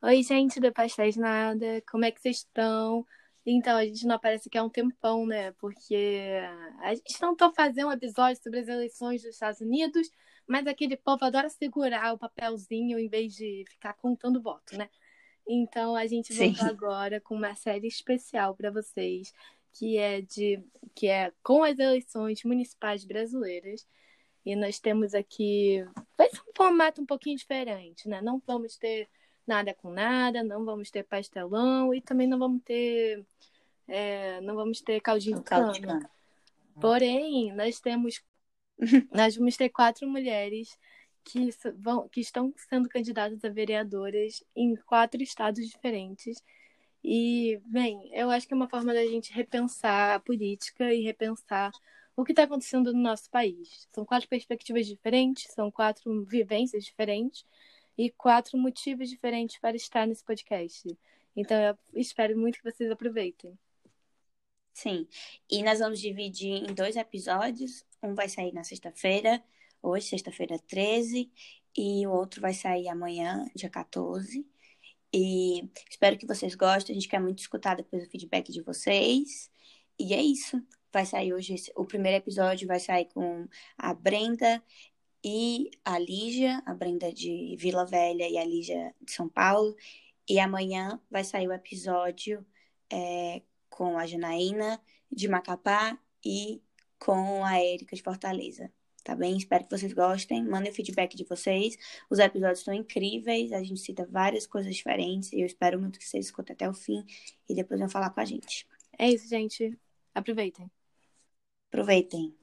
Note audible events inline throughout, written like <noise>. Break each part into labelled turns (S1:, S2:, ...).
S1: Oi, gente do Pastéis Nada, como é que vocês estão? Então, a gente não aparece aqui há um tempão, né? Porque a gente tentou fazer um episódio sobre as eleições dos Estados Unidos, mas aquele povo adora segurar o papelzinho em vez de ficar contando voto, né? Então, a gente voltou agora com uma série especial para vocês, que é de que é com as eleições municipais brasileiras. E nós temos aqui. Vai ser um formato um pouquinho diferente, né? Não vamos ter nada com nada, não vamos ter pastelão e também não vamos ter. É, não vamos ter caldinho de cana. Porém, nós temos. <laughs> nós vamos ter quatro mulheres que, vão, que estão sendo candidatas a vereadoras em quatro estados diferentes. E, bem, eu acho que é uma forma da gente repensar a política e repensar o que está acontecendo no nosso país. São quatro perspectivas diferentes, são quatro vivências diferentes e quatro motivos diferentes para estar nesse podcast. Então, eu espero muito que vocês aproveitem.
S2: Sim, e nós vamos dividir em dois episódios. Um vai sair na sexta-feira, hoje, sexta-feira 13, e o outro vai sair amanhã, dia 14. E espero que vocês gostem. A gente quer muito escutar depois o feedback de vocês. E é isso vai sair hoje, o primeiro episódio vai sair com a Brenda e a Lígia, a Brenda de Vila Velha e a Lígia de São Paulo. E amanhã vai sair o episódio é, com a Janaína de Macapá e com a Érica de Fortaleza. Tá bem? Espero que vocês gostem. Mandem o feedback de vocês. Os episódios estão incríveis. A gente cita várias coisas diferentes. E eu espero muito que vocês escutem até o fim. E depois vão falar com a gente.
S1: É isso, gente. Aproveitem.
S2: Aproveitem.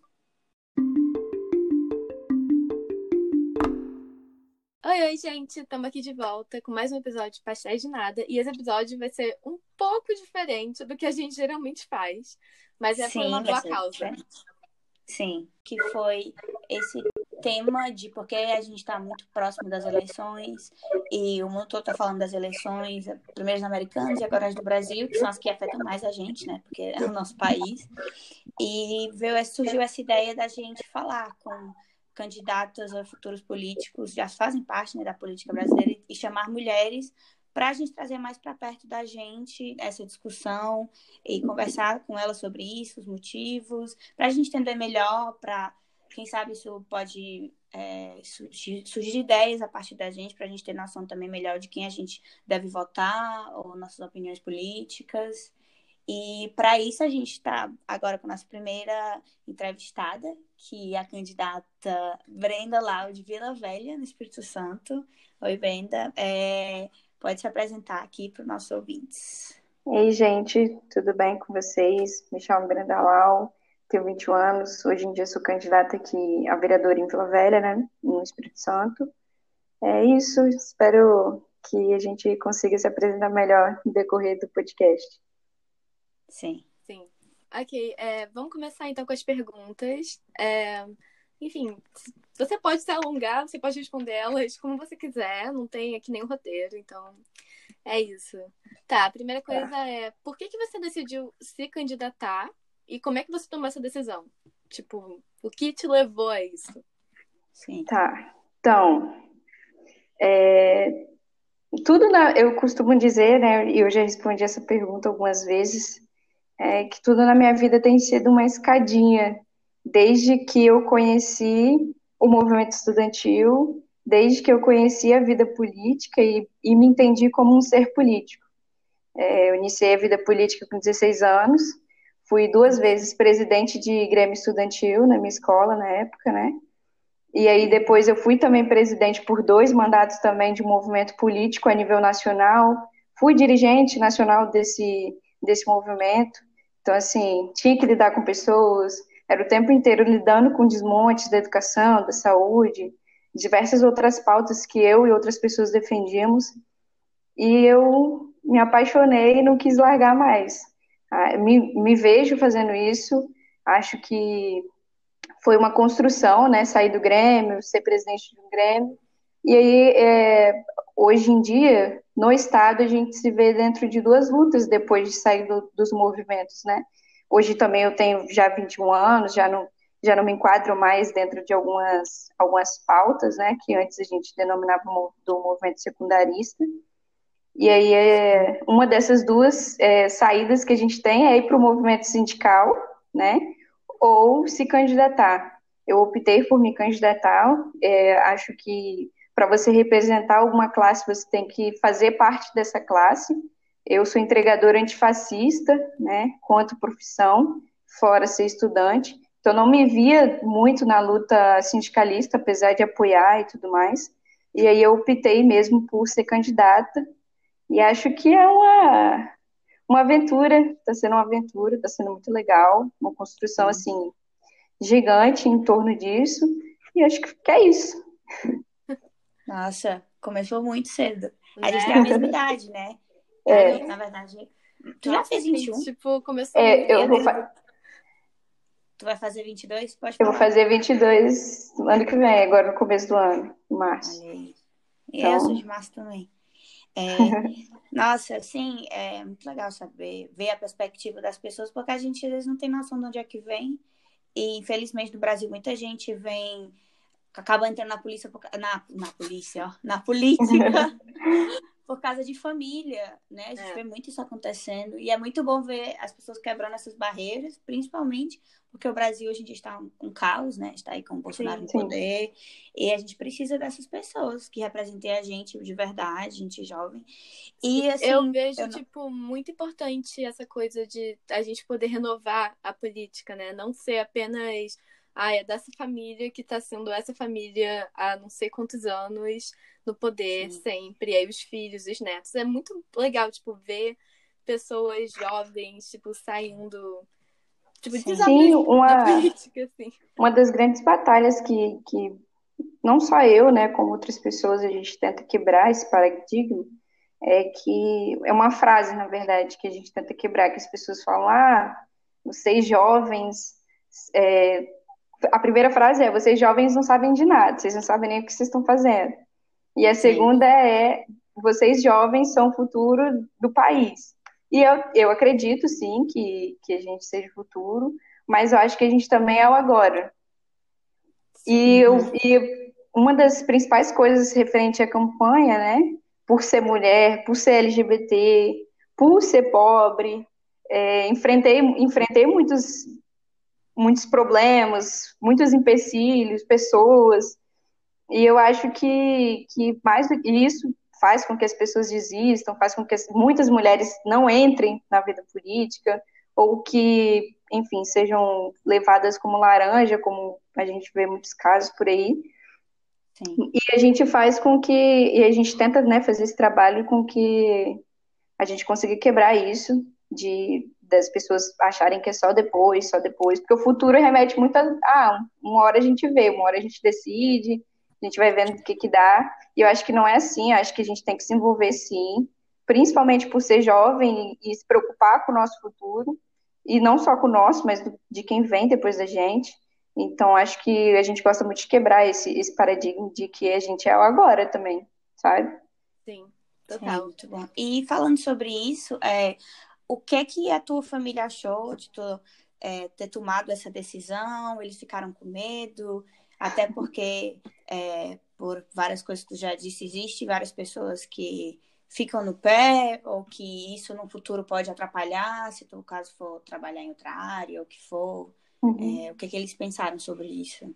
S1: Oi, oi, gente! Estamos aqui de volta com mais um episódio de Pastéis de Nada. E esse episódio vai ser um pouco diferente do que a gente geralmente faz. Mas é Sim, por uma boa causa. Diferente.
S2: Sim, que foi esse tema de porque a gente está muito próximo das eleições e o mundo todo está falando das eleições, primeiro os americanos e agora as do Brasil, que são as que afetam mais a gente, né? Porque é o nosso país. E veio, surgiu essa ideia da gente falar com candidatos a futuros políticos, já fazem parte né, da política brasileira, e chamar mulheres para a gente trazer mais para perto da gente essa discussão e conversar com elas sobre isso, os motivos, para a gente entender melhor, para quem sabe isso pode é, surgir, surgir, ideias a partir da gente, para a gente ter noção também melhor de quem a gente deve votar, ou nossas opiniões políticas. E para isso a gente está agora com a nossa primeira entrevistada, que é a candidata Brenda Lau de Vila Velha, no Espírito Santo. Oi, Brenda. É, pode se apresentar aqui para os nossos ouvintes.
S3: Ei, gente, tudo bem com vocês? Me chamo Brenda Lau, tenho 21 anos, hoje em dia sou candidata aqui a vereadora em Vila Velha, né, no Espírito Santo. É isso, espero que a gente consiga se apresentar melhor no decorrer do podcast.
S2: Sim.
S1: Sim. Ok, é, vamos começar então com as perguntas. É, enfim, você pode se alongar, você pode responder elas como você quiser, não tem aqui nenhum roteiro, então é isso. Tá, a primeira coisa tá. é, por que, que você decidiu se candidatar e como é que você tomou essa decisão? Tipo, o que te levou a isso?
S3: Sim. Tá. Então, é, tudo na, eu costumo dizer, né, e eu já respondi essa pergunta algumas vezes, é que tudo na minha vida tem sido uma escadinha, desde que eu conheci o movimento estudantil, desde que eu conheci a vida política e, e me entendi como um ser político. É, eu iniciei a vida política com 16 anos, Fui duas vezes presidente de Grêmio Estudantil na minha escola na época, né? E aí depois eu fui também presidente por dois mandatos também de movimento político a nível nacional. Fui dirigente nacional desse, desse movimento. Então, assim, tinha que lidar com pessoas, era o tempo inteiro lidando com desmontes da educação, da saúde, diversas outras pautas que eu e outras pessoas defendíamos. E eu me apaixonei e não quis largar mais. Ah, me, me vejo fazendo isso, acho que foi uma construção, né, sair do Grêmio, ser presidente do Grêmio, e aí, é, hoje em dia, no Estado, a gente se vê dentro de duas lutas depois de sair do, dos movimentos, né, hoje também eu tenho já 21 anos, já não, já não me enquadro mais dentro de algumas, algumas pautas, né, que antes a gente denominava do movimento secundarista, E aí, é, uma dessas duas é, saídas que a gente tem é ir para o movimento sindical, né? Ou se candidatar. Eu optei por me candidatar. É, acho que para você representar alguma classe, você tem que fazer parte dessa classe. Eu sou entregadora antifascista, né? Quanto profissão, fora ser estudante. Então, não me via muito na luta sindicalista, apesar de apoiar e tudo mais. E aí eu optei mesmo por ser candidata. E acho que é uma, uma aventura, está sendo uma aventura, está sendo muito legal, uma construção assim gigante em torno disso. E acho que é isso. <laughs>
S2: Nossa, começou muito cedo. A gente é. tem a mesma idade, né? <laughs> É. Na verdade, tu já fez 21?
S1: Tipo, começou
S3: é, eu vou fa...
S2: Tu vai fazer 22? Pode
S3: falar. Eu vou fazer 22 no ano que vem, agora no começo do ano, em março. Aí.
S2: Então... Eu sou de março também. É, <laughs> nossa, assim, é muito legal saber, ver a perspectiva das pessoas, porque a gente às vezes não tem noção de onde é que vem. E infelizmente no Brasil muita gente vem acaba entrando na polícia na, na polícia, ó, na política <laughs> por causa de família, né? A gente é. vê muito isso acontecendo e é muito bom ver as pessoas quebrando essas barreiras, principalmente porque o Brasil hoje em dia está um caos, né? Está aí com o Bolsonaro sim, no poder e a gente precisa dessas pessoas que representem a gente de verdade, gente jovem. E assim,
S1: eu vejo eu não... tipo muito importante essa coisa de a gente poder renovar a política, né? Não ser apenas ah, é dessa família que está sendo essa família há não sei quantos anos no poder Sim. sempre, e aí os filhos, os netos. É muito legal, tipo, ver pessoas jovens, tipo, saindo. Tipo, Sim,
S3: uma, política, assim. uma das grandes batalhas que, que não só eu, né, como outras pessoas, a gente tenta quebrar esse paradigma, é que é uma frase, na verdade, que a gente tenta quebrar, que as pessoas falam, ah, vocês jovens é, a primeira frase é: vocês jovens não sabem de nada, vocês não sabem nem o que vocês estão fazendo. E a segunda é: vocês jovens são o futuro do país. E eu, eu acredito, sim, que, que a gente seja o futuro, mas eu acho que a gente também é o agora. E, eu, e uma das principais coisas referente à campanha, né, por ser mulher, por ser LGBT, por ser pobre, é, enfrentei, enfrentei muitos muitos problemas, muitos empecilhos, pessoas. E eu acho que, que mais do que isso faz com que as pessoas desistam, faz com que muitas mulheres não entrem na vida política, ou que, enfim, sejam levadas como laranja, como a gente vê muitos casos por aí. Sim. E a gente faz com que, e a gente tenta né, fazer esse trabalho com que a gente consiga quebrar isso, de das pessoas acharem que é só depois, só depois, porque o futuro remete muito a, ah, uma hora a gente vê, uma hora a gente decide, a gente vai vendo o que que dá, e eu acho que não é assim, eu acho que a gente tem que se envolver sim, principalmente por ser jovem e, se preocupar com o nosso futuro, e não só com o nosso, mas de quem vem depois da gente, então acho que a gente gosta muito de quebrar esse, esse paradigma de que a gente é o agora também, sabe?
S1: Sim, total. Sim,
S2: muito bom. E falando sobre isso, é, o que que a tua família achou de tu é, ter tomado essa decisão? Eles ficaram com medo? Até porque, é, por várias coisas que tu já disse, existe várias pessoas que ficam no pé ou que isso no futuro pode atrapalhar, se tu, caso for trabalhar em outra área, ou que for. Uhum. É, o que, que eles pensaram sobre isso?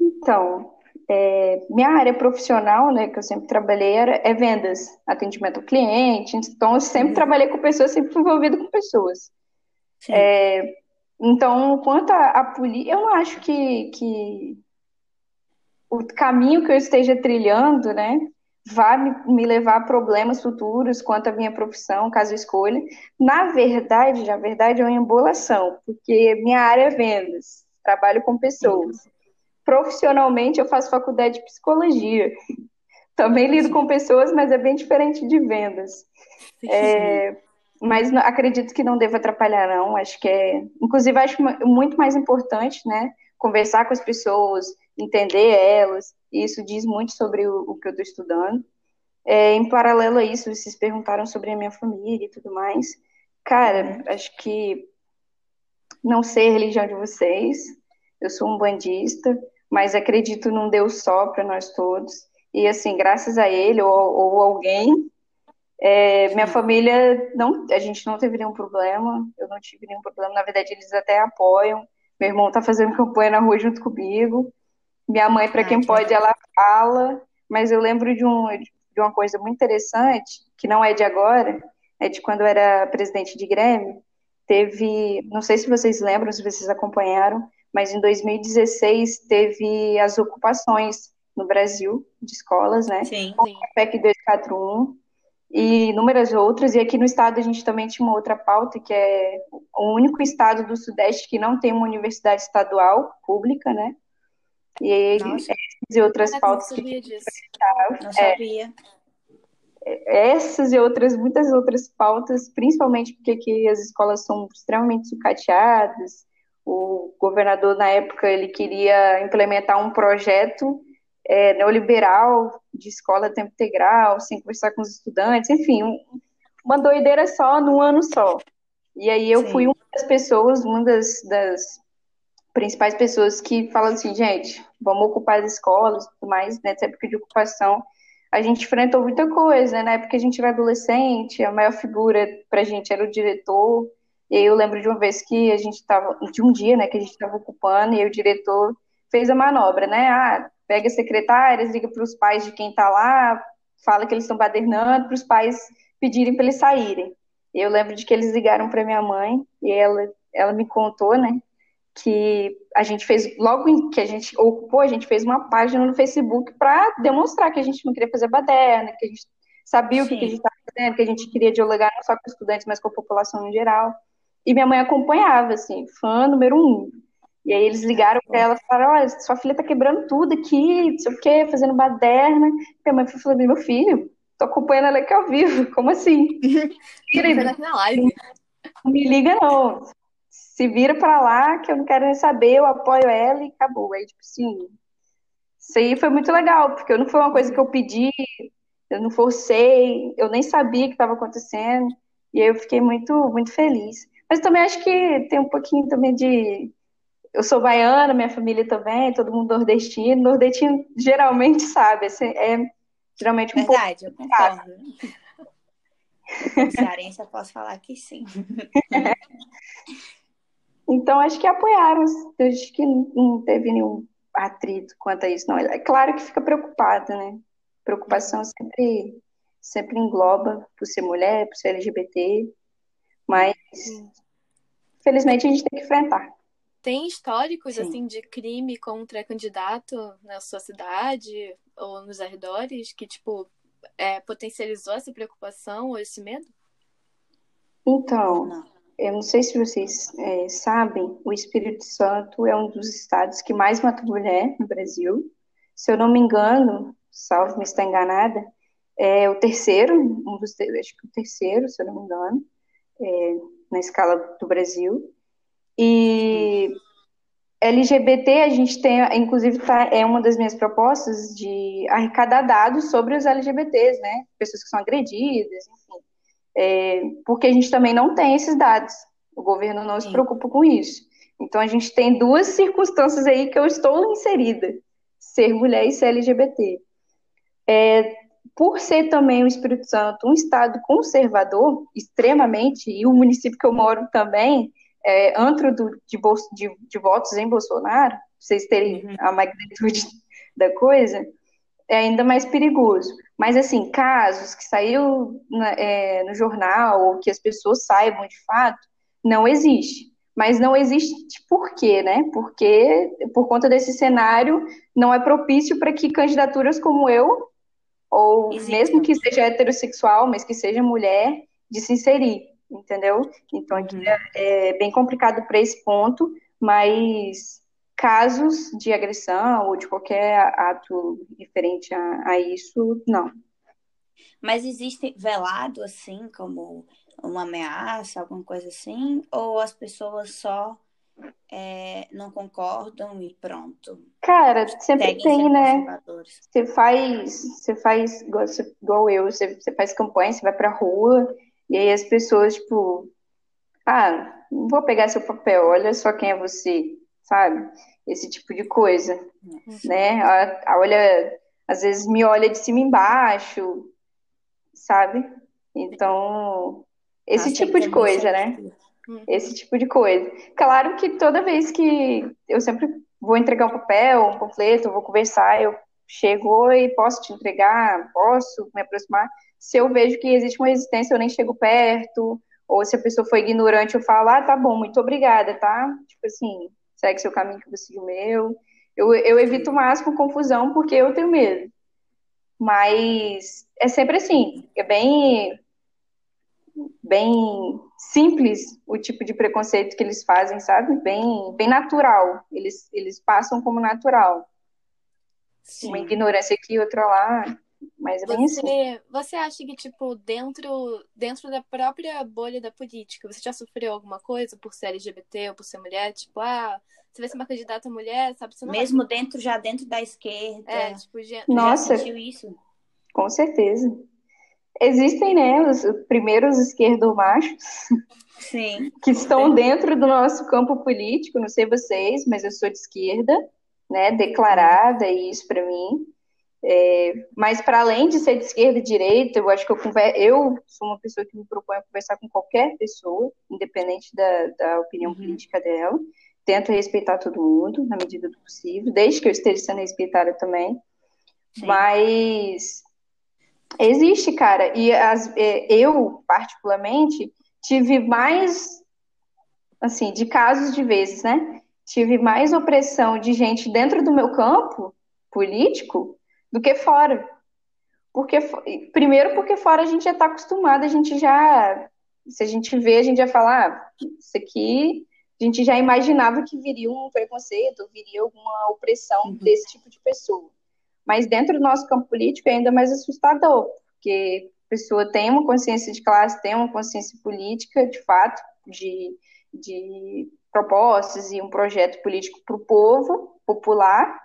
S3: Então, é, minha área profissional, né, que eu sempre trabalhei, era, é vendas, atendimento ao cliente. Então, eu sempre uhum. trabalhei com pessoas, sempre fui envolvida com pessoas. É, então, quanto à polícia, eu não acho que, que o caminho que eu esteja trilhando, né, vai me, me levar a problemas futuros quanto à minha profissão, caso eu escolha. Na verdade, na verdade, é uma embolação, porque minha área é vendas, trabalho com pessoas. Profissionalmente, eu faço faculdade de psicologia. Também lido com pessoas, mas é bem diferente de vendas. É, mas acredito que não deva atrapalhar, não. Acho que é. Inclusive, acho muito mais importante, né? Conversar com as pessoas, entender elas. E isso diz muito sobre o, o que eu estou estudando. É, em paralelo a isso, vocês perguntaram sobre a minha família e tudo mais. Cara, acho que não sei a religião de vocês. Eu sou um bandista mas acredito num Deus só para nós todos. E assim, graças a ele ou, ou alguém, É, minha família, não, a gente não teve nenhum problema, eu não tive nenhum problema, na verdade eles até apoiam. Meu irmão tá fazendo <laughs> campanha na rua junto comigo. Minha mãe, para quem pode, ela fala, mas eu lembro de, um, de uma coisa muito interessante, que não é de agora, é de quando eu era presidente de Grêmio. Teve, não sei se vocês lembram, se vocês acompanharam, mas em 2016 teve as ocupações no Brasil de escolas, né?
S2: Sim,
S3: sim. A PEC 241 e inúmeras outras. E aqui no estado a gente também tinha uma outra pauta, que é o único estado do Sudeste que não tem uma universidade estadual pública, né? E, essas e outras
S1: Eu
S3: pautas
S1: não
S3: que
S1: sabia disso.
S2: Não sabia.
S3: essas e outras, muitas outras pautas, principalmente porque aqui as escolas são extremamente sucateadas. O governador, na época, ele queria implementar um projeto é, neoliberal de escola a tempo integral, sem conversar com os estudantes, enfim, um, uma doideira só num ano só. E aí eu
S2: Sim.
S3: fui uma das pessoas, uma das, das principais pessoas que falam assim, gente, vamos ocupar as escolas e tudo mais, nessa época de ocupação, a gente enfrentou muita coisa, né? Na época a gente era adolescente, a maior figura pra gente era o diretor, e eu lembro de uma vez que a gente estava, de um dia, né, que a gente estava ocupando, e o diretor fez a manobra, né? Ah, pega as secretárias, liga para os pais de quem está lá, fala que eles estão badernando, para os pais pedirem para eles saírem. E eu lembro de que eles ligaram para minha mãe, e ela, ela me contou, né, que a gente fez, logo que a gente ocupou, a gente fez uma página no Facebook para demonstrar que a gente não queria fazer baderna, que a gente sabia o que,
S2: Sim.
S3: que a gente estava fazendo, que a gente queria dialogar não só com estudantes, mas com a população em geral. E minha mãe acompanhava, assim, fã número um. E aí eles ligaram para ela e falaram, olha, sua filha tá quebrando tudo aqui, não sei o quê, fazendo baderna. Minha mãe falou, meu filho, tô acompanhando ela aqui ao vivo, <laughs> como assim? <laughs> Vira,
S1: na live.
S3: não me liga não. Se vira pra lá, que eu não quero nem saber, eu apoio ela e acabou. Aí, tipo assim, isso aí foi muito legal, porque não foi uma coisa que eu pedi, eu não forcei, eu nem sabia o que estava acontecendo, e aí eu fiquei muito, muito feliz. Mas também acho que tem um pouquinho também de. Eu sou baiana, minha família também, todo mundo nordestino. Nordestino geralmente sabe, assim, é geralmente um pouco.
S2: Verdade, eu concordo. Cearense, eu posso falar que sim.
S3: Então, acho que apoiaram, acho que não teve nenhum atrito quanto a isso, não. É claro que fica preocupada, né? Preocupação sempre, sempre engloba por ser mulher, por ser LGBT, mas felizmente a gente tem que enfrentar.
S1: Tem históricos,
S3: Sim.
S1: assim, de crime contra candidato na sua cidade ou nos arredores que, tipo, é, potencializou essa preocupação ou esse medo?
S3: Então,
S2: Não.
S3: eu não sei se vocês é, sabem, o Espírito Santo é um dos estados que mais mata mulher no Brasil. Se eu não me engano, salvo me estar enganada, é o terceiro, um dos, acho que o terceiro, se eu não me engano, é, na escala do Brasil. E LGBT, a gente tem, inclusive, tá, é uma das minhas propostas de arrecadar dados sobre os LGBTs, né? Pessoas que são agredidas, enfim. É, porque a gente também não tem esses dados. O governo não se
S2: Sim.
S3: preocupa com isso. Então a gente tem duas circunstâncias aí que eu estou inserida: ser mulher e ser LGBT. É, por ser também o Espírito Santo um estado conservador, extremamente, e o município que eu moro também é antro do, de, bolso- de- de votos em Bolsonaro, pra vocês terem
S2: Uhum.
S3: a magnitude <laughs> da coisa, é ainda mais perigoso. Mas, assim, casos que saiu na- é, no jornal ou que as pessoas saibam de fato, não existe. Mas não existe por quê, né? Porque, por conta desse cenário, não é propício para que candidaturas como eu, ou
S2: Existam.
S3: mesmo que seja heterossexual, mas que seja mulher, de se inserir, entendeu? Então, aqui
S2: Uhum.
S3: é, é bem complicado para esse ponto, mas casos de agressão ou de qualquer ato referente a, a isso, não.
S2: Mas existe velado assim, como uma ameaça, alguma coisa assim? Ou as pessoas só é, não concordam e pronto?
S3: Cara, sempre
S2: Seguem
S3: tem, né? Você faz, você faz igual, igual eu, você, você faz campanha, você vai pra rua, e aí as pessoas, tipo, ah, não vou pegar seu papel, olha só quem é você, sabe? Esse tipo de coisa, né? A- a- olha, às vezes me olha de cima embaixo, sabe? Então, esse tipo de coisa, né? Esse tipo de coisa. Claro que toda vez que eu sempre vou entregar um papel, um panfleto, vou conversar, eu chego e posso te entregar, posso me aproximar. Se eu vejo que existe uma resistência, eu nem chego perto, ou se a pessoa foi ignorante, eu falo, ah, tá bom, muito obrigada, tá? Tipo assim, segue seu caminho que você o meu. Eu, eu evito o máximo confusão porque eu tenho medo. Mas é sempre assim, é bem bem simples o tipo de preconceito que eles fazem, sabe? Bem, bem natural. Eles, eles passam como natural. Sim. Uma ignorância aqui, outra lá. Mas é bem
S1: você,
S3: assim.
S1: Você acha que, tipo, dentro, dentro da própria bolha da política, você já sofreu alguma coisa por ser LGBT ou por ser mulher? Tipo, ah, você vai ser uma candidata mulher, sabe? Você
S2: Mesmo vai... dentro, já dentro da esquerda.
S1: É, tipo, já,
S3: Nossa,
S2: já sentiu isso?
S3: Com certeza. Existem, né, os primeiros esquerdomachos.
S2: Sim. <laughs>
S3: Que estão sim. dentro do nosso campo político, não sei vocês, mas eu sou de esquerda, né, declarada, e isso para mim. É, mas para além de ser de esquerda e direita, eu acho que eu, conver... eu sou uma pessoa que me propõe a conversar com qualquer pessoa, independente da, da opinião uhum. política dela. Tento respeitar todo mundo, na medida do possível, desde que eu esteja sendo respeitada também. Sim. Mas existe, cara, e as, é, eu, particularmente, tive mais, assim, de casos de vezes, né? Tive mais opressão de gente dentro do meu campo político do que fora. Porque, primeiro, porque fora a gente já está acostumado, a gente já, se a gente vê, a gente já fala, ah, isso aqui, a gente já imaginava que viria um preconceito, viria alguma opressão uhum. desse tipo de pessoa. Mas dentro do nosso campo político é ainda mais assustador, porque a pessoa tem uma consciência de classe, tem uma consciência política, de fato, de, de propostas e um projeto político para o povo popular,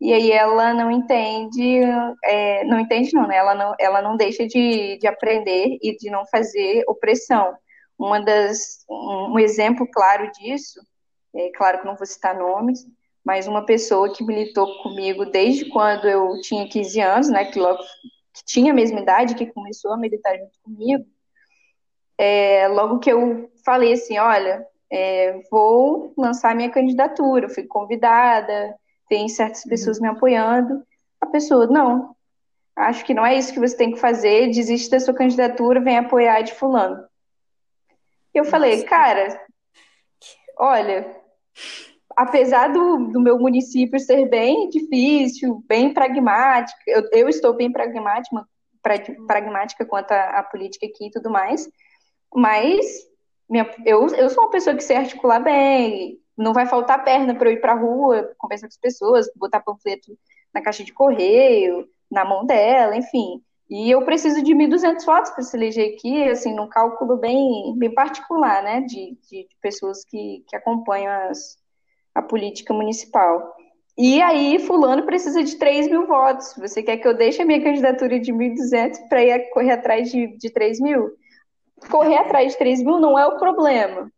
S3: e aí ela não entende, é, não entende não, né? Ela não, ela não deixa de, de aprender e de não fazer opressão. Uma das, um, um exemplo claro disso, é claro que não vou citar nomes, mas uma pessoa que militou comigo desde quando eu tinha 15 anos, né? Que logo que tinha a mesma idade, que começou a militar junto comigo, é, logo que eu falei assim, olha, é, vou lançar minha candidatura, fui convidada, tem certas uhum. pessoas me apoiando. A pessoa, não, acho que não é isso que você tem que fazer, desiste da sua candidatura, vem apoiar de fulano. Eu Nossa. falei, cara, olha, apesar do, do meu município ser bem difícil, bem pragmática, eu, eu estou bem pragmática, pragmática quanto à, política aqui e tudo mais, mas minha, eu, eu sou uma pessoa que sei articular bem, não vai faltar perna para eu ir para a rua, conversar com as pessoas, botar panfleto na caixa de correio, na mão dela, enfim. E eu preciso de 1.200 votos para se eleger aqui, assim, num cálculo bem, bem particular, né, de, de, pessoas que, que acompanham as, a política municipal. E aí, fulano precisa de 3 mil votos. Você quer que eu deixe a minha candidatura de 1.200 para ir correr atrás de, de 3 mil? Correr atrás de 3 mil não é o problema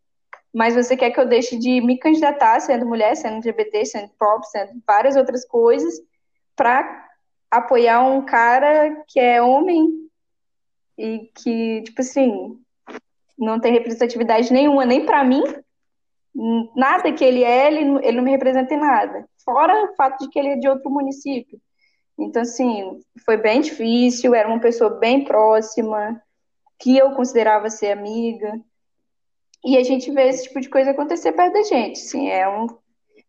S3: mas você quer que eu deixe de me candidatar sendo mulher, sendo LGBT, sendo pop, sendo várias outras coisas, para apoiar um cara que é homem e que, tipo assim, não tem representatividade nenhuma, nem para mim, nada que ele é, ele, ele não me representa em nada. Fora o fato de que ele é de outro município. Então, assim, foi bem difícil, era uma pessoa bem próxima, que eu considerava ser amiga. E a gente vê esse tipo de coisa acontecer perto da gente. Assim, é um,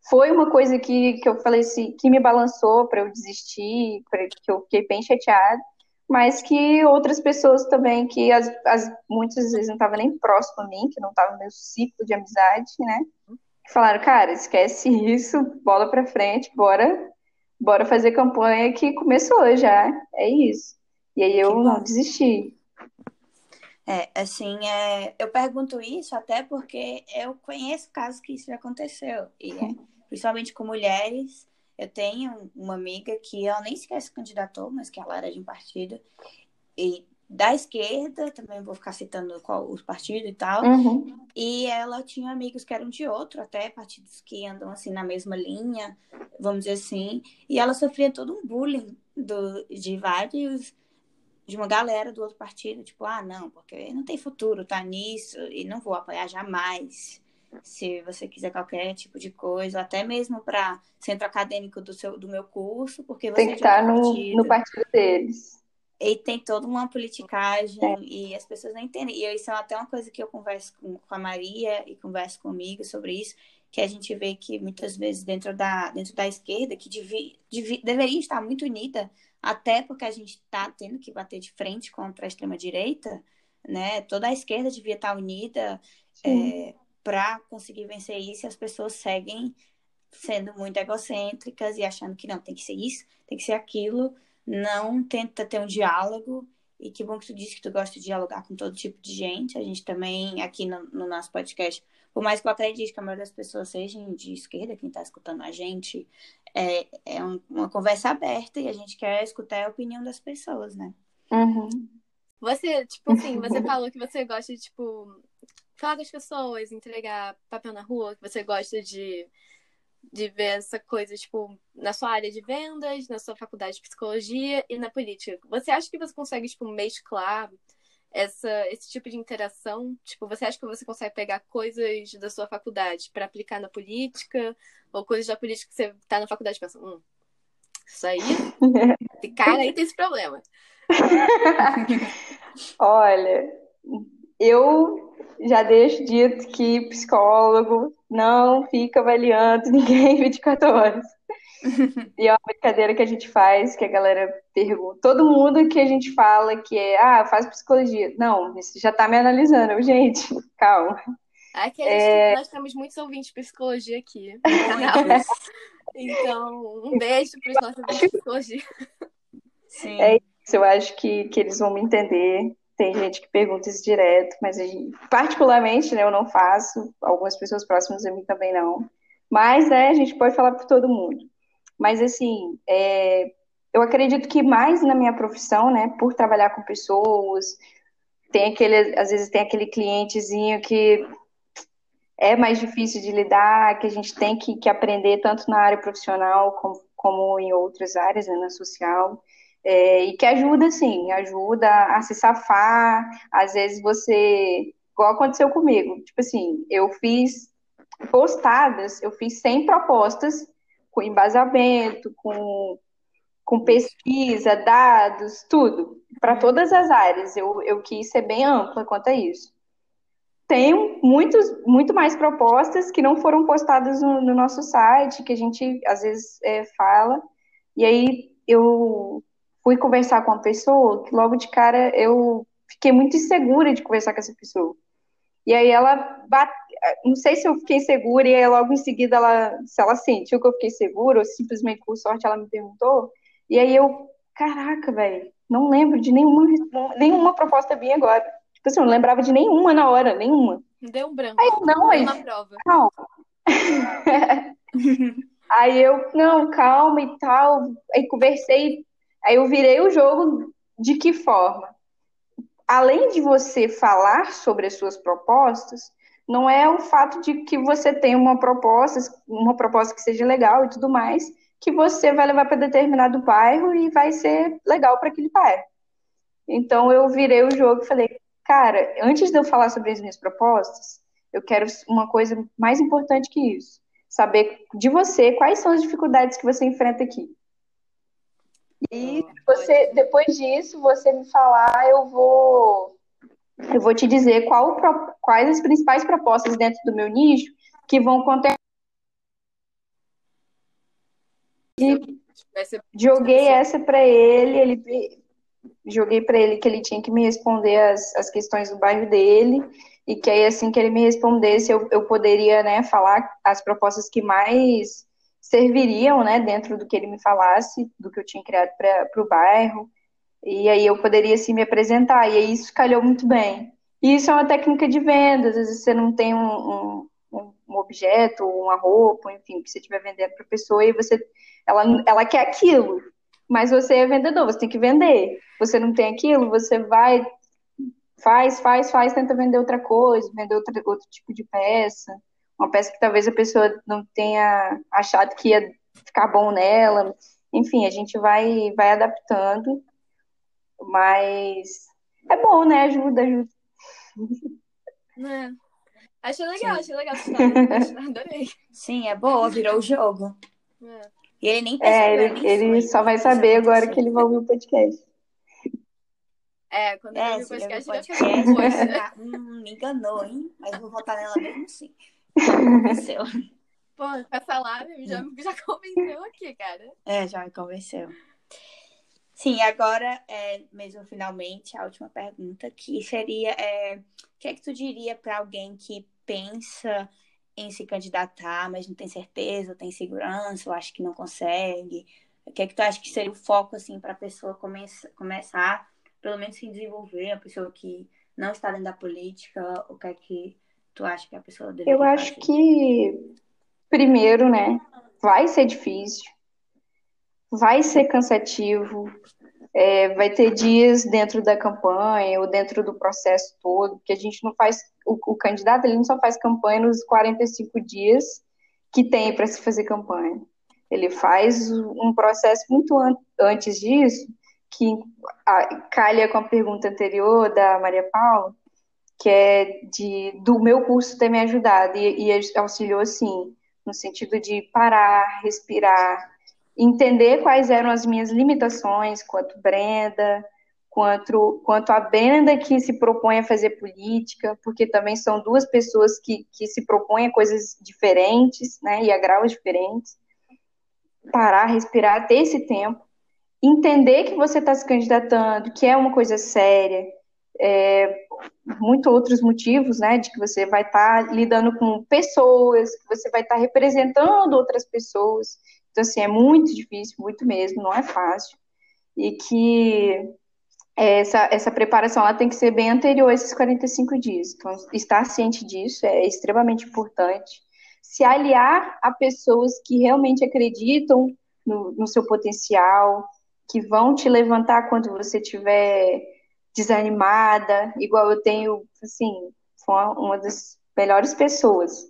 S3: foi uma coisa que, que eu falei assim, que me balançou para eu desistir, pra, que eu fiquei bem chateada, mas que outras pessoas também, que as, as, muitas vezes não estavam nem próximo a mim, que não estavam no meu ciclo de amizade, né? Que falaram, cara, esquece isso, bola para frente, bora, bora fazer campanha que começou já, é isso. E aí eu não desisti.
S2: É, assim, é, eu pergunto isso até porque eu conheço casos que isso já aconteceu. E é, principalmente com mulheres, eu tenho uma amiga que ela nem sequer se candidatou, mas que ela era de um partido. E da esquerda, também vou ficar citando qual os partidos e tal.
S3: Uhum.
S2: E ela tinha amigos que eram de outro, até partidos que andam assim na mesma linha, vamos dizer assim. E ela sofria todo um bullying do, de vários de uma galera do outro partido, tipo, ah, não, porque não tem futuro, tá nisso, e não vou apoiar jamais. Se você quiser qualquer tipo de coisa, até mesmo para centro acadêmico do, seu, do meu curso, porque você
S3: tem que estar no, partido. no partido deles.
S2: E tem toda uma politicagem é. e as pessoas não entendem. E isso é até uma coisa que eu converso com, com a Maria e converso comigo sobre isso, que a gente vê que muitas vezes dentro da, dentro da esquerda, que devi, devi, deveria estar muito unida, até porque a gente está tendo que bater de frente contra a extrema-direita, né? Toda a esquerda devia estar unida é, para conseguir vencer isso e as pessoas seguem sendo muito egocêntricas e achando que não, tem que ser isso, tem que ser aquilo, não tenta ter um diálogo. E que bom que tu disse que tu gosta de dialogar com todo tipo de gente. A gente também, aqui no, no nosso podcast, por mais que eu acredite que a maioria das pessoas sejam de esquerda, quem está escutando a gente, é, é um, uma conversa aberta e a gente quer escutar a opinião das pessoas, né?
S3: Uhum.
S1: Você, tipo assim, você <laughs> falou que você gosta de, tipo, falar com as pessoas, entregar papel na rua, que você gosta de, de ver essa coisa, tipo, na sua área de vendas, na sua faculdade de psicologia e na política. Você acha que você consegue, tipo, mesclar essa, esse tipo de interação? Tipo, você acha que você consegue pegar coisas da sua faculdade para aplicar na política? Ou coisas da política que você tá na faculdade e pensa, hum, isso aí, <laughs> esse cara aí tem esse problema.
S3: Olha, eu já deixo dito que psicólogo não fica avaliando <laughs> ninguém 24 horas. e é uma brincadeira que a gente faz, que a galera pergunta. Todo mundo que a gente fala que é, ah, faz psicologia. Não, isso já tá me analisando. Gente, <laughs> calma.
S1: Aqui é... nós temos muitos ouvintes de psicologia aqui <laughs> então, um beijo para os nossos ouvintes de psicologia.
S3: Sim. É isso, eu acho que, que eles vão me entender. Tem gente que pergunta isso direto, mas gente, particularmente né, eu não faço, algumas pessoas próximas a mim também não. Mas né, a gente pode falar por todo mundo. Mas, assim, é, eu acredito que mais na minha profissão, né, por trabalhar com pessoas, tem aquele, às vezes tem aquele clientezinho que é mais difícil de lidar, que a gente tem que, que aprender tanto na área profissional como, como em outras áreas, né, na social. É, e que ajuda, sim, ajuda a se safar. Às vezes você, igual aconteceu comigo, tipo assim, eu fiz postadas, eu fiz 100 propostas com embasamento, com, com pesquisa, dados, tudo, para uhum. todas as áreas. Eu, eu quis ser bem ampla quanto a isso. Tenho muitos, muito mais propostas que não foram postadas no, no nosso site, que a gente às vezes é, fala, e aí eu fui conversar com uma pessoa que logo de cara eu fiquei muito insegura de conversar com essa pessoa. E aí ela bate, não sei se eu fiquei segura e aí logo em seguida ela, se ela sentiu que eu fiquei segura ou simplesmente por sorte ela me perguntou. E aí eu, caraca, velho, não lembro de nenhuma, nenhuma proposta minha agora. Tipo assim, eu não lembrava de nenhuma na hora, nenhuma.
S1: Deu um branco.
S3: Aí não, aí,
S1: prova.
S3: Calma. <laughs> aí eu, não, calma e tal. Aí conversei, aí eu virei o jogo de que forma? Além de você falar sobre as suas propostas, não é o fato de que você tem uma proposta, uma proposta que seja legal e tudo mais, que você vai levar para determinado bairro e vai ser legal para aquele bairro. Então eu virei o jogo e falei, cara, antes de eu falar sobre as minhas propostas, eu quero uma coisa mais importante que isso. Saber de você quais são as dificuldades que você enfrenta aqui. E você, depois disso, você me falar, eu vou eu vou te dizer qual, quais as principais propostas dentro do meu nicho que vão conter. E joguei essa para ele, ele joguei para ele que ele tinha que me responder as, as questões do bairro dele e que aí assim que ele me respondesse eu, eu poderia né falar as propostas que mais serviriam né dentro do que ele me falasse do que eu tinha criado para o bairro. E aí eu poderia assim me apresentar, e aí isso calhou muito bem. E isso é uma técnica de venda, às vezes você não tem um, um, um objeto, uma roupa, enfim, que você estiver vendendo para a pessoa e você, ela, ela quer aquilo, mas você é vendedor, você tem que vender. Você não tem aquilo, você vai, faz, faz, faz, tenta vender outra coisa, vender outro tipo de peça, uma peça que talvez a pessoa não tenha achado que ia ficar bom nela. Enfim, a gente vai, vai adaptando Mas é bom, né? Ajuda, ajuda.
S1: É. Achei legal, Sim. achei legal. Adorei.
S2: Sim, é boa, virou o jogo. É. E ele nem
S3: percebeu. É, ele, ele só vai saber agora que ele vai ouvir o podcast.
S1: É, quando é, ele ouvir o podcast, ele vai ficar
S2: hum, me enganou, hein? Mas vou votar nela mesmo assim. Convenceu.
S1: Pô, com essa live já, já convenceu aqui, cara.
S2: É, já me convenceu. Sim, agora, é, mesmo finalmente, a última pergunta, que seria, é, o que é que tu diria para alguém que pensa em se candidatar, mas não tem certeza, tem segurança, ou acha que não consegue? O que é que tu acha que seria o foco, assim, para a pessoa começa, começar, pelo menos se desenvolver, a pessoa que não está dentro da política, o que é que tu acha que a pessoa deveria
S3: Eu acho fazer? que, primeiro, né, vai ser difícil, vai ser cansativo, é, vai ter dias dentro da campanha ou dentro do processo todo, que a gente não faz, o, o candidato ele não só faz campanha nos 45 dias que tem para se fazer campanha. Ele faz um processo muito an antes disso, que a, calha com a pergunta anterior da Maria Paula, que é de do meu curso ter me ajudado e, e auxiliou assim, no sentido de parar, respirar, entender quais eram as minhas limitações quanto Brenda, quanto, quanto a Brenda que se propõe a fazer política, porque também são duas pessoas que, que se propõem a coisas diferentes, né, e a graus diferentes. Parar, respirar, ter esse tempo, entender que você está se candidatando, que é uma coisa séria, é, muitos outros motivos, né, de que você vai estar tá lidando com pessoas, que você vai estar tá representando outras pessoas, então, assim, é muito difícil, muito mesmo, não é fácil. E que essa, essa preparação ela tem que ser bem anterior a esses 45 dias. Então, estar ciente disso é extremamente importante. Se aliar a pessoas que realmente acreditam no, no seu potencial, que vão te levantar quando você estiver desanimada, igual eu tenho, assim, foi uma das melhores pessoas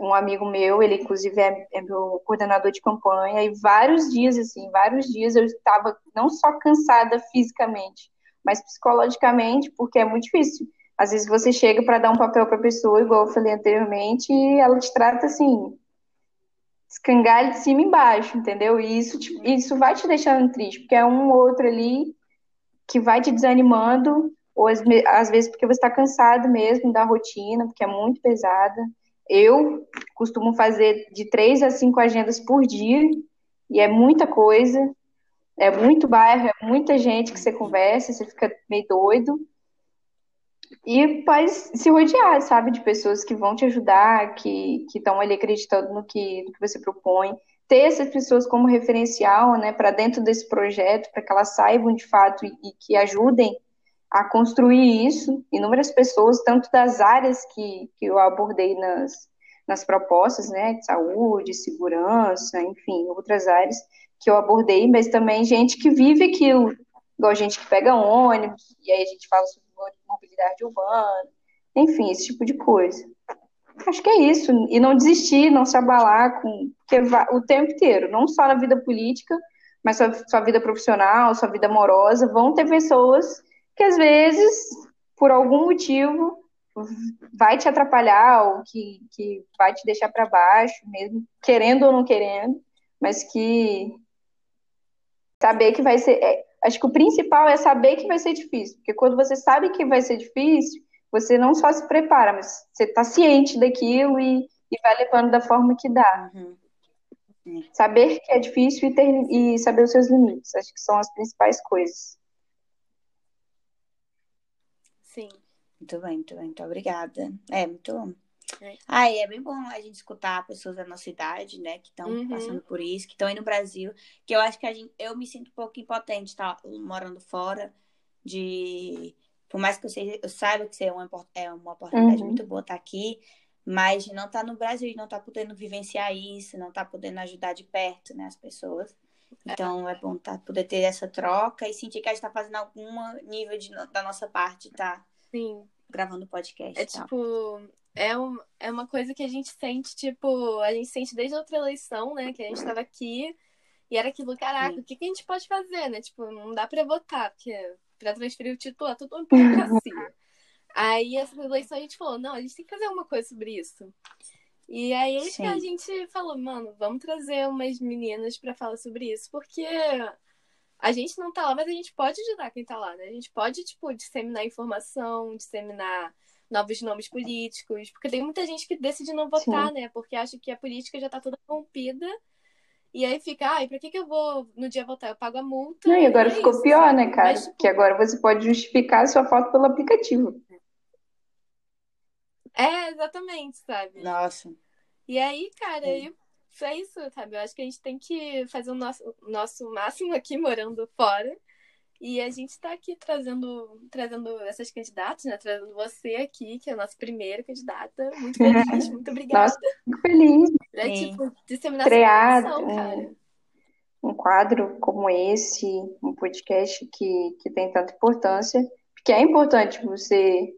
S3: um amigo meu, ele inclusive é, é, meu coordenador de campanha, e vários dias, assim, vários dias eu estava não só cansada fisicamente, mas psicologicamente, porque é muito difícil. Às vezes você chega para dar um papel para a pessoa, igual eu falei anteriormente, e ela te trata assim, escangalho de cima e embaixo, entendeu? E isso, te, isso vai te deixando triste, porque é um ou outro ali que vai te desanimando, ou às, às vezes porque você está cansado mesmo da rotina, porque é muito pesada. Eu costumo fazer de três a cinco agendas por dia, e é muita coisa, é muito bairro, é muita gente que você conversa, você fica meio doido. E pode se rodear, sabe, de pessoas que vão te ajudar, que estão ali acreditando no que, no que você propõe. Ter essas pessoas como referencial, né, para dentro desse projeto, para que elas saibam de fato e, e que ajudem a construir isso, inúmeras pessoas, tanto das áreas que, que eu abordei nas, nas propostas, né, de saúde, segurança, enfim, outras áreas que eu abordei, mas também gente que vive aquilo, igual gente que pega ônibus, e aí a gente fala sobre mobilidade urbana, enfim, esse tipo de coisa. Acho que é isso, e não desistir, não se abalar com porque o tempo inteiro, não só na vida política, mas sua, sua vida profissional, sua vida amorosa, vão ter pessoas que às vezes, por algum motivo, vai te atrapalhar ou que, que vai te deixar para baixo, mesmo querendo ou não querendo, mas que saber que vai ser. É, acho que o principal é saber que vai ser difícil, porque quando você sabe que vai ser difícil, você não só se prepara, mas você está ciente daquilo e, e vai levando da forma que dá. Uhum. Saber que é difícil e, ter, e saber os seus limites, acho que são as principais coisas.
S1: Sim.
S2: Muito bem, muito bem, muito obrigada. É, muito bom. É. Ah, é bem bom a gente escutar pessoas da nossa idade, né, que estão uhum. passando por isso, que estão aí no Brasil, que eu acho que a gente, eu me sinto um pouco impotente, tá, morando fora, de, por mais que eu, seja, eu saiba que é uma, é uma oportunidade uhum. muito boa estar tá aqui, mas não estar tá no Brasil, de não estar tá podendo vivenciar isso, não estar tá podendo ajudar de perto, né, as pessoas. Então é bom tá, poder ter essa troca e sentir que a gente está fazendo algum nível de, da nossa parte, tá?
S1: Sim.
S2: Gravando podcast.
S1: É tipo, é, um, é uma coisa que a gente sente, tipo, a gente sente desde a outra eleição, né? Que a gente estava aqui. E era aquilo, caraca, Sim. o que, que a gente pode fazer, né? Tipo, não dá pra votar, porque pra transferir o título é tudo uma burocracia. aí, essa eleição, a gente falou, não, a gente tem que fazer alguma coisa sobre isso. E aí Sim. a gente falou, mano, vamos trazer umas meninas para falar sobre isso, porque a gente não tá lá, mas a gente pode ajudar quem tá lá, né? A gente pode, tipo, disseminar informação, disseminar novos nomes políticos, porque tem muita gente que decide não votar, Sim. né? Porque acha que a política já tá toda corrompida. E aí fica, ai, pra que, que eu vou no dia votar? Eu pago a multa.
S3: Não, e agora é ficou isso, pior, né, cara? Mas, tipo... Que agora você pode justificar a sua falta pelo aplicativo.
S1: É, exatamente, sabe?
S2: Nossa.
S1: E aí, cara, é. eu é isso, sabe? Eu acho que a gente tem que fazer o nosso, nosso máximo aqui morando fora. E a gente está aqui trazendo, trazendo essas candidatas, né? Trazendo você aqui, que é a nossa primeira candidata. Muito feliz, <laughs> muito obrigada.
S3: Nossa, muito feliz.
S1: É tipo, disseminação Criar
S3: um, cara. Um quadro como esse, um podcast que, que tem tanta importância, porque é importante você,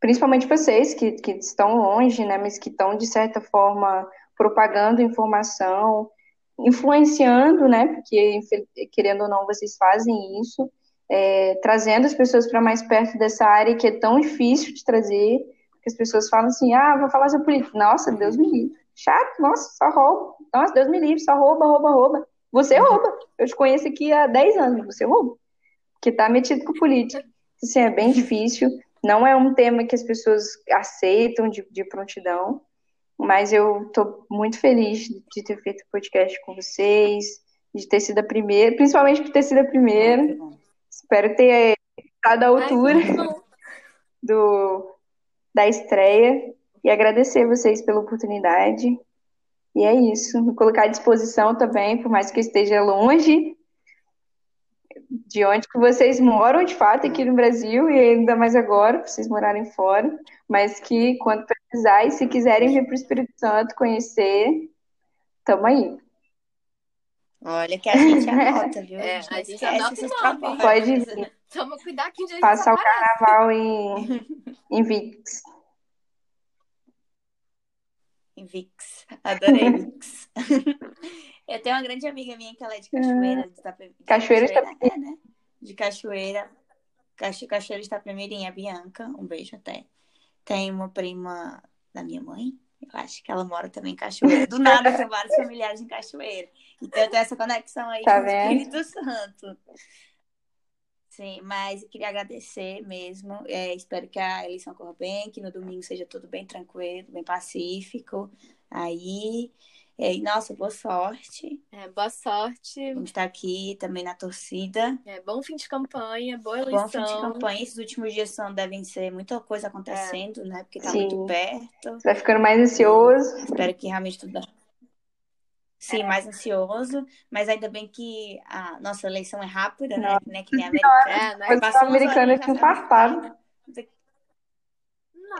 S3: principalmente vocês que, que estão longe, né? Mas que estão, de certa forma, propagando informação, influenciando, né? Porque, querendo ou não, vocês fazem isso, é, trazendo as pessoas para mais perto dessa área que é tão difícil de trazer, que as pessoas falam assim, ah, vou falar sobre política. Nossa, Deus me livre. Chato, nossa, só rouba. Nossa, Deus me livre, só rouba, rouba, rouba. Você rouba. Eu te conheço aqui há 10 anos, você rouba. Que tá metido com política. Assim, é bem difícil. Não é um tema que as pessoas aceitam de, de prontidão. Mas eu estou muito feliz de ter feito o podcast com vocês, de ter sido a primeira, principalmente por ter sido a primeira. Espero ter estado à altura Ai, <laughs> do, da estreia e agradecer vocês pela oportunidade. E é isso. Me colocar à disposição também, por mais que eu esteja longe de onde que vocês moram, de fato, aqui no Brasil, e ainda mais agora, vocês morarem fora, mas que quando precisar e se quiserem vir para o Espírito Santo conhecer, tamo aí.
S2: Olha que a gente anota, viu? <laughs>
S1: É, a gente anota
S3: nome. Pode vir.
S1: Toma cuidado que já
S3: Passar o carnaval em, em Vix.
S2: Em Vix. Adorei <laughs> Vix. <laughs> Eu tenho uma grande amiga minha que ela é de Cachoeira. De Itape...
S3: Cachoeira, Cachoeira
S2: é, né? De Cachoeira. Cachoeira está Itapemirim, a Bianca. Um beijo até. Tem uma prima da minha mãe. Eu acho que ela mora também em Cachoeira. Do nada tem vários <laughs> familiares em Cachoeira. Então eu tenho essa conexão aí
S3: tá
S2: com
S3: vendo?
S2: o Espírito Santo. Sim, mas eu queria agradecer mesmo. É, espero que a eleição corra bem, que no domingo seja tudo bem tranquilo, bem pacífico. Aí. É, nossa, boa sorte.
S1: É, boa sorte.
S2: Vamos estar aqui também na torcida.
S1: É, bom fim de campanha, boa eleição.
S2: Bom fim de campanha. Esses últimos dias são, devem ser muita coisa acontecendo, é. né? Porque tá Sim. muito perto.
S3: Você vai ficando mais ansioso.
S2: Espero que realmente tudo. Sim, é. mais ansioso, mas ainda bem que a nossa eleição é rápida, né? né? Que nem a americana.
S3: É, né? Passou americana que infartaram.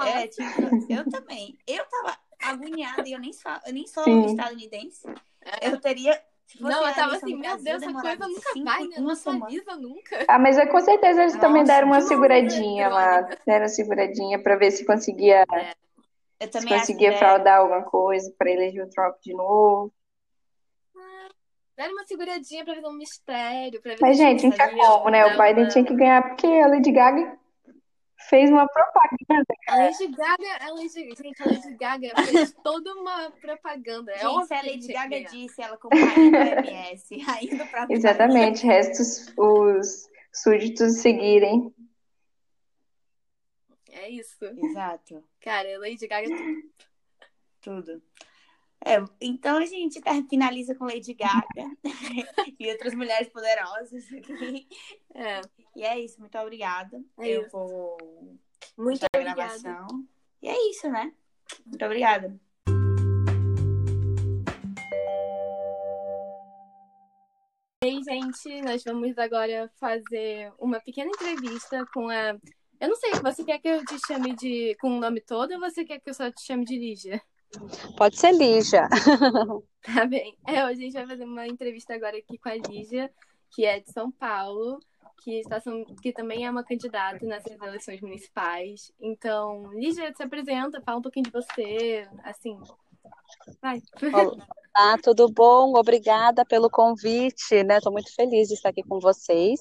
S2: É, tipo, eu também. Eu tava agoniada e eu nem sou, eu nem sou Sim. estadunidense. É. Eu teria.
S1: Não, eu tava assim, meu Deus, essa coisa nunca cinco, vai, né? Não avisa nunca.
S3: Ah, mas é, com certeza eles Nossa, também deram uma seguradinha lá. Deram uma seguradinha pra ver se conseguia. É. Eu se conseguia é. fraudar alguma coisa pra eleger o Trump de novo.
S1: Ah, deram uma seguradinha pra ver um mistério. Pra ver
S3: mas, gente, não tinha como, né? O Biden tinha que ganhar porque a Lady Gaga fez uma propaganda.
S1: A Lady Gaga, a Lady, gente, a Lady Gaga fez toda uma propaganda. É
S2: gente, a Lady Gaga disse, ela como rainha do MS,
S3: Exatamente, resta os, os súditos seguirem.
S1: É isso.
S2: Exato.
S1: Cara, a Lady Gaga é
S2: tudo. tudo. É, então a gente tá, finaliza com Lady Gaga <laughs> e outras mulheres poderosas aqui. É. E é isso, muito obrigada. É Eu isso. vou
S1: muito obrigada.
S2: gravação. E é isso, né? Muito obrigada.
S1: E gente, nós vamos agora fazer uma pequena entrevista com a. Eu não sei, você quer que eu te chame de com o nome todo ou você quer que eu só te chame de Lígia?
S3: Pode ser Lígia. <laughs>
S1: Tá bem. É, a gente vai fazer uma entrevista agora aqui com a Lígia, que é de São Paulo, que, está, que também é uma candidata nessas eleições municipais. Então, Lígia, se apresenta, fala um pouquinho de você, assim. Vai.
S4: Olá, <laughs> tudo bom? Obrigada pelo convite, né? Estou muito feliz de estar aqui com vocês.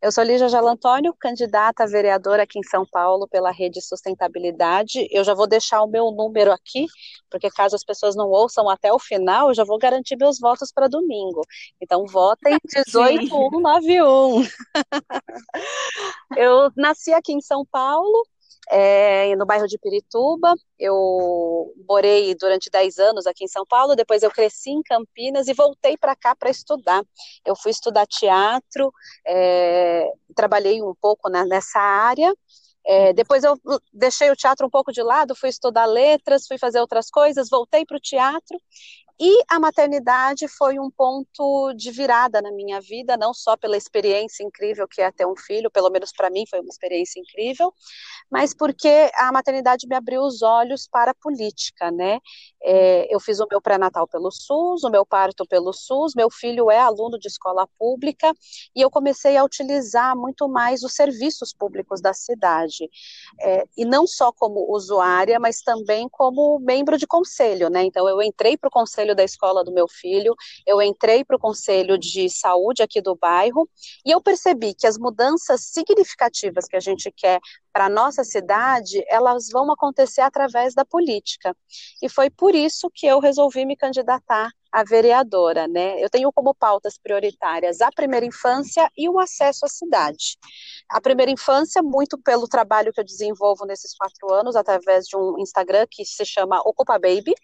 S4: Eu sou Lígia Jalantônio, candidata a vereadora aqui em São Paulo pela Rede Sustentabilidade. Eu já vou deixar o meu número aqui, porque caso as pessoas não ouçam até o final, eu já vou garantir meus votos para domingo. Então, votem <laughs> 18191. <laughs> eu nasci aqui em São Paulo, é, no bairro de Pirituba. Eu morei durante 10 anos aqui em São Paulo, depois eu cresci em Campinas e voltei para cá para estudar. Eu fui estudar teatro, é, trabalhei um pouco na, nessa área. É, depois eu deixei o teatro um pouco de lado, fui estudar letras, fui fazer outras coisas, voltei para o teatro e a maternidade foi um ponto de virada na minha vida, não só pela experiência incrível que é ter um filho, pelo menos para mim foi uma experiência incrível, mas porque a maternidade me abriu os olhos para a política, né? É, eu fiz o meu pré-natal pelo SUS, o meu parto pelo SUS, meu filho é aluno de escola pública e eu comecei a utilizar muito mais os serviços públicos da cidade. É, e não só como usuária, mas também como membro de conselho, né? Então eu entrei para o conselho da escola do meu filho, eu entrei para o conselho de saúde aqui do bairro e eu percebi que as mudanças significativas que a gente quer para a nossa cidade, elas vão acontecer através da política. E foi por isso que eu resolvi me candidatar a vereadora, né? Eu tenho como pautas prioritárias a primeira infância e o acesso à cidade. A primeira infância, muito pelo trabalho que eu desenvolvo nesses quatro anos, através de um Instagram que se chama Ocupa Baby,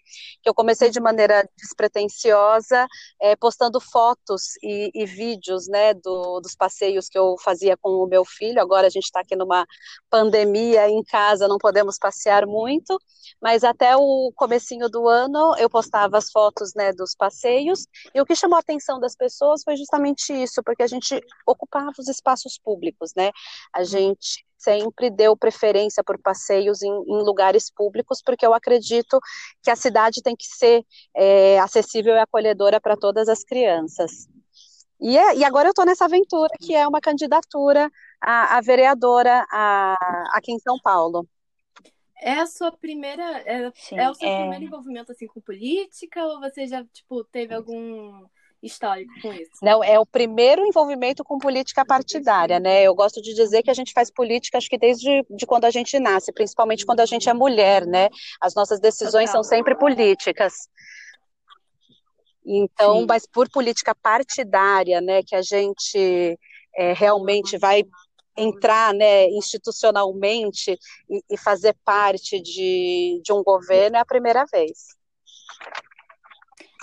S4: que eu comecei de maneira despretensiosa, é, postando fotos e, e vídeos, né, do, dos passeios que eu fazia com o meu filho. Agora a gente está aqui numa pandemia em casa, não podemos passear muito, mas até o comecinho do ano eu postava as fotos, né, dos passeios, e o que chamou a atenção das pessoas foi justamente isso, porque a gente ocupava os espaços públicos, né? A gente sempre deu preferência por passeios em, em lugares públicos, porque eu acredito que a cidade tem que ser é, acessível e acolhedora para todas as crianças. E, é, e, agora eu estou nessa aventura, que é uma candidatura a, a vereadora a, aqui em São Paulo.
S1: É a sua primeira. É, Sim, é o seu é... primeiro envolvimento assim com política ou você já tipo, teve algum histórico com isso?
S4: Não, é o primeiro envolvimento com política partidária, né? Eu gosto de dizer que a gente faz política, acho que desde de quando a gente nasce, principalmente quando a gente é mulher, né? As nossas decisões Total. são sempre políticas. Então, Sim. mas por política partidária, né, que a gente é, realmente vai entrar né, institucionalmente e, e fazer parte de, de um governo é a primeira vez.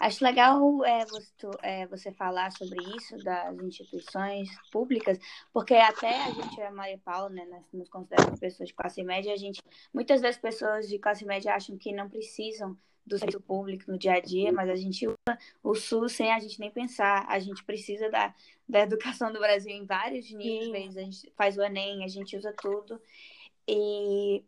S2: Acho legal é, você, é, você, falar sobre isso das instituições públicas, porque até a gente é Maria Paula, né, nós nos consideramos pessoas de classe média, a gente, muitas vezes pessoas de classe média acham que não precisam do serviço público no dia a dia, mas a gente usa o SUS sem a gente nem pensar. A gente precisa da, da educação do Brasil em vários níveis, Sim. a gente faz o Enem, a gente usa tudo. E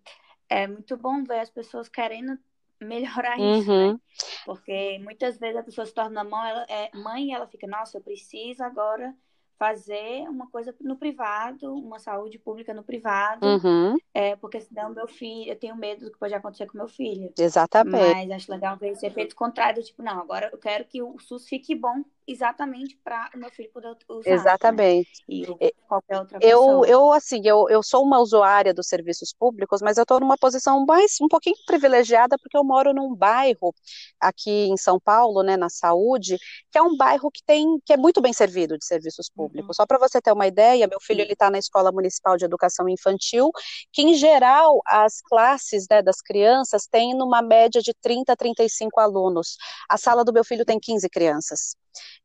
S2: é muito bom ver as pessoas querendo melhorar uhum. isso, né? Porque muitas vezes a pessoa se torna mãe, ela, é, mãe ela fica, nossa, eu preciso agora fazer uma coisa no privado, uma saúde pública no privado, uhum. é, porque senão meu filho, eu tenho medo do que pode acontecer com meu filho.
S4: Exatamente.
S2: Mas acho legal ver esse efeito contrário, tipo, não, agora eu quero que o SUS fique bom exatamente para o meu filho poder usar.
S4: Né? Exatamente.
S2: Né? E qualquer outra pessoa.
S4: Eu, eu assim, eu, eu sou uma usuária dos serviços públicos, mas eu estou numa posição mais, um pouquinho privilegiada, porque eu moro num bairro aqui em São Paulo, né, na saúde, que é um bairro que tem, que é muito bem servido de serviços públicos. Uhum. Só para você ter uma ideia, meu filho, ele está na Escola Municipal de Educação Infantil, que em geral as classes, né, das crianças têm numa média de 30 a 35 alunos. A sala do meu filho tem 15 crianças.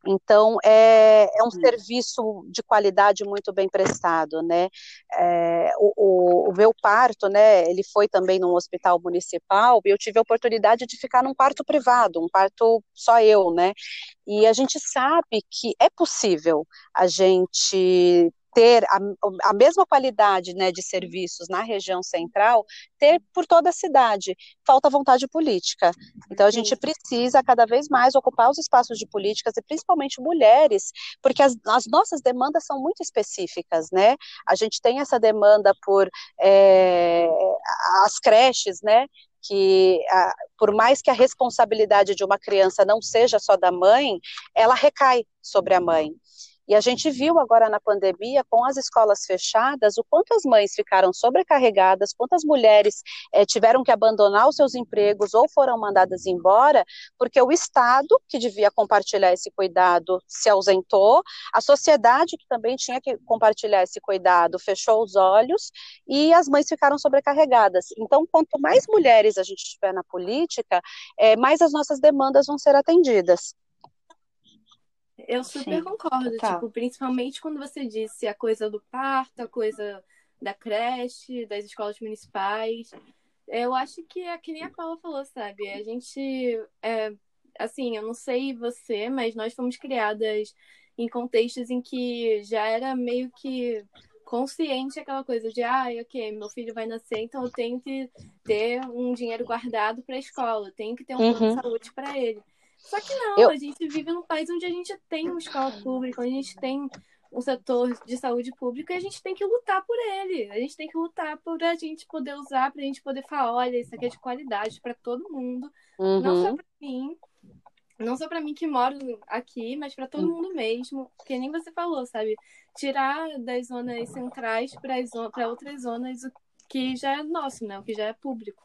S4: Então, é, é um serviço de qualidade muito bem prestado, né? É, o, o, o, meu parto, né, ele foi também num hospital municipal e eu tive a oportunidade de ficar num quarto privado, um quarto só eu, né? E a gente sabe que é possível a gente ter a, a mesma qualidade né, de serviços na região central, ter por toda a cidade. Falta vontade política. Então a gente precisa cada vez mais ocupar os espaços de políticas e principalmente mulheres, porque as, as nossas demandas são muito específicas, né? A gente tem essa demanda por é, as creches, né? que por mais que a responsabilidade de uma criança não seja só da mãe, ela recai sobre a mãe. E a gente viu agora na pandemia, com as escolas fechadas, o quanto as mães ficaram sobrecarregadas, quantas mulheres é, tiveram que abandonar os seus empregos ou foram mandadas embora, porque o Estado, que devia compartilhar esse cuidado, se ausentou, a sociedade, que também tinha que compartilhar esse cuidado, fechou os olhos e as mães ficaram sobrecarregadas. Então, quanto mais mulheres a gente tiver na política, é, mais as nossas demandas vão ser atendidas.
S1: Eu super Sim, concordo, tipo, principalmente quando você disse a coisa do parto, a coisa da creche, das escolas municipais. Eu acho que é que nem a Paula falou, sabe? A gente, é, assim, eu não sei você, mas nós fomos criadas em contextos em que já era meio que consciente aquela coisa de, ah, ok, meu filho vai nascer, então eu tenho que ter um dinheiro guardado para a escola, tenho que ter um plano de uhum. saúde para ele. Só que não, eu... a gente vive num país onde a gente tem uma escola pública, onde a gente tem um setor de saúde pública e a gente tem que lutar por ele. A gente tem que lutar por a gente poder usar, para a gente poder falar, olha, isso aqui é de qualidade para todo mundo, uhum. não só para mim, não só para mim que moro aqui, mas para todo uhum. mundo mesmo, que nem você falou, sabe? Tirar das zonas centrais para outras zonas o que já é nosso, né? O que já é público.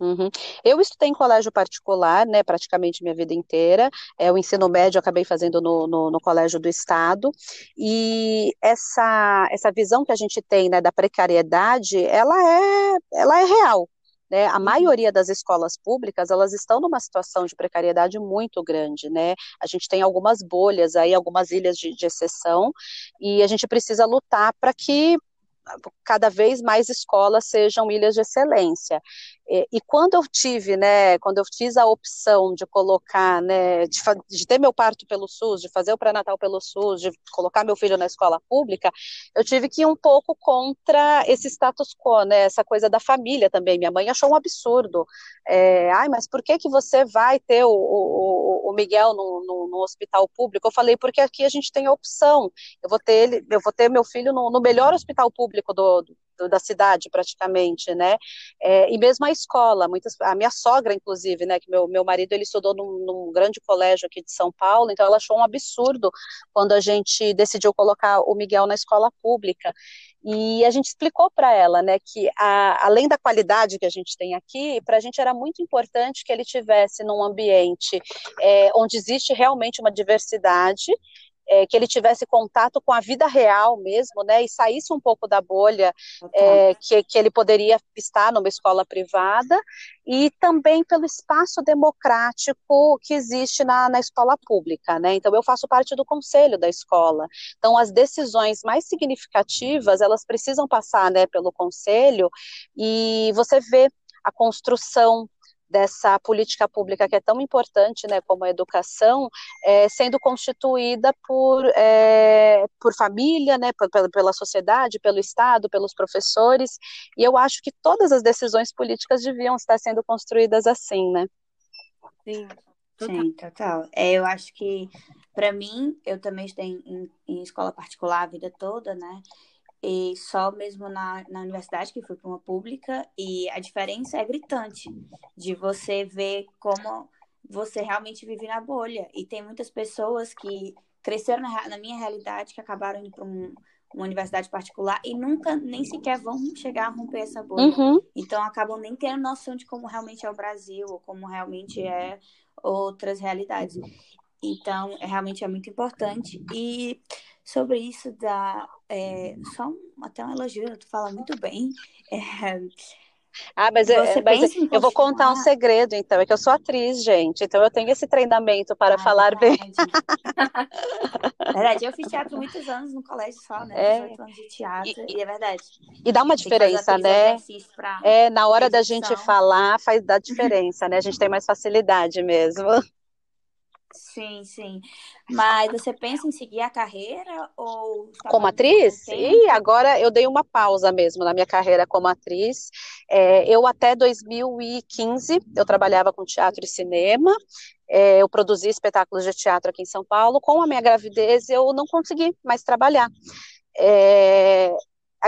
S4: Uhum. Eu estudei em colégio particular, né, praticamente minha vida inteira. É, o ensino médio eu acabei fazendo no, no, no, colégio do estado. E essa, essa visão que a gente tem, né, da precariedade, ela é, ela é real. Né? A uhum. maioria das escolas públicas, elas estão numa situação de precariedade muito grande, né? A gente tem algumas bolhas aí, algumas ilhas de, de exceção, e a gente precisa lutar para que cada vez mais escolas sejam ilhas de excelência. E, quando eu tive, né, quando eu fiz a opção de colocar, né, de, de ter meu parto pelo SUS, de fazer o pré-natal pelo SUS, de colocar meu filho na escola pública, eu tive que ir um pouco contra esse status quo, né, essa coisa da família também. Minha mãe achou um absurdo. É, Ai, mas por que que você vai ter o, o, o Miguel no, no, no, hospital público? Eu falei, porque aqui a gente tem a opção. Eu vou ter ele, eu vou ter meu filho no, no melhor hospital público do, do, da cidade, praticamente, né? É, e mesmo a escola, muitas, a minha sogra, inclusive, né, que meu, meu marido, ele estudou num, num, grande colégio aqui de São Paulo, então ela achou um absurdo quando a gente decidiu colocar o Miguel na escola pública. E a gente explicou para ela, né, que a, além da qualidade que a gente tem aqui, para a gente era muito importante que ele tivesse num ambiente é, onde existe realmente uma diversidade é, que ele tivesse contato com a vida real mesmo, né, e saísse um pouco da bolha é, que, que ele poderia estar numa escola privada, e também pelo espaço democrático que existe na, na escola pública, né, então eu faço parte do conselho da escola, então as decisões mais significativas, elas precisam passar, né, pelo conselho, e você vê a construção dessa política pública que é tão importante, né, como a educação, é, sendo constituída por, é, por família, né, pela, pela sociedade, pelo Estado, pelos professores, e eu acho que todas as decisões políticas deviam estar sendo construídas assim, né?
S2: Sim, total. Sim, total. É, eu acho que, para mim, eu também estou em, em escola particular a vida toda, né, e só mesmo na, na universidade, que fui para uma pública, e a diferença é gritante de você ver como você realmente vive na bolha. E tem muitas pessoas que cresceram na, na minha realidade, que acabaram indo para um, uma universidade particular e nunca, nem sequer vão chegar a romper essa bolha. Uhum. Então acabam nem tendo noção de como realmente é o Brasil, ou como realmente é outras realidades. Então, é, realmente é muito importante. E sobre isso da. É, só um, até um elogio, tu fala muito bem. É,
S4: ah, mas, é, mas eu vou contar um segredo, então. É que eu sou atriz, gente. Então eu tenho esse treinamento para ah, falar
S2: verdade.
S4: bem. <laughs>
S2: verdade, eu fiz teatro muitos anos no colégio só, né? É. 18 anos de teatro. E, e, é verdade.
S4: E dá uma diferença, né? É, na hora da gente falar, faz dá diferença, né? A gente tem mais facilidade mesmo. <laughs>
S2: Sim, sim. Mas você pensa em seguir a carreira ou
S4: como atriz? E agora eu dei uma pausa mesmo na minha carreira como atriz. É, eu até 2015 eu trabalhava com teatro e cinema. É, eu produzi espetáculos de teatro aqui em São Paulo. Com a minha gravidez eu não consegui mais trabalhar. É,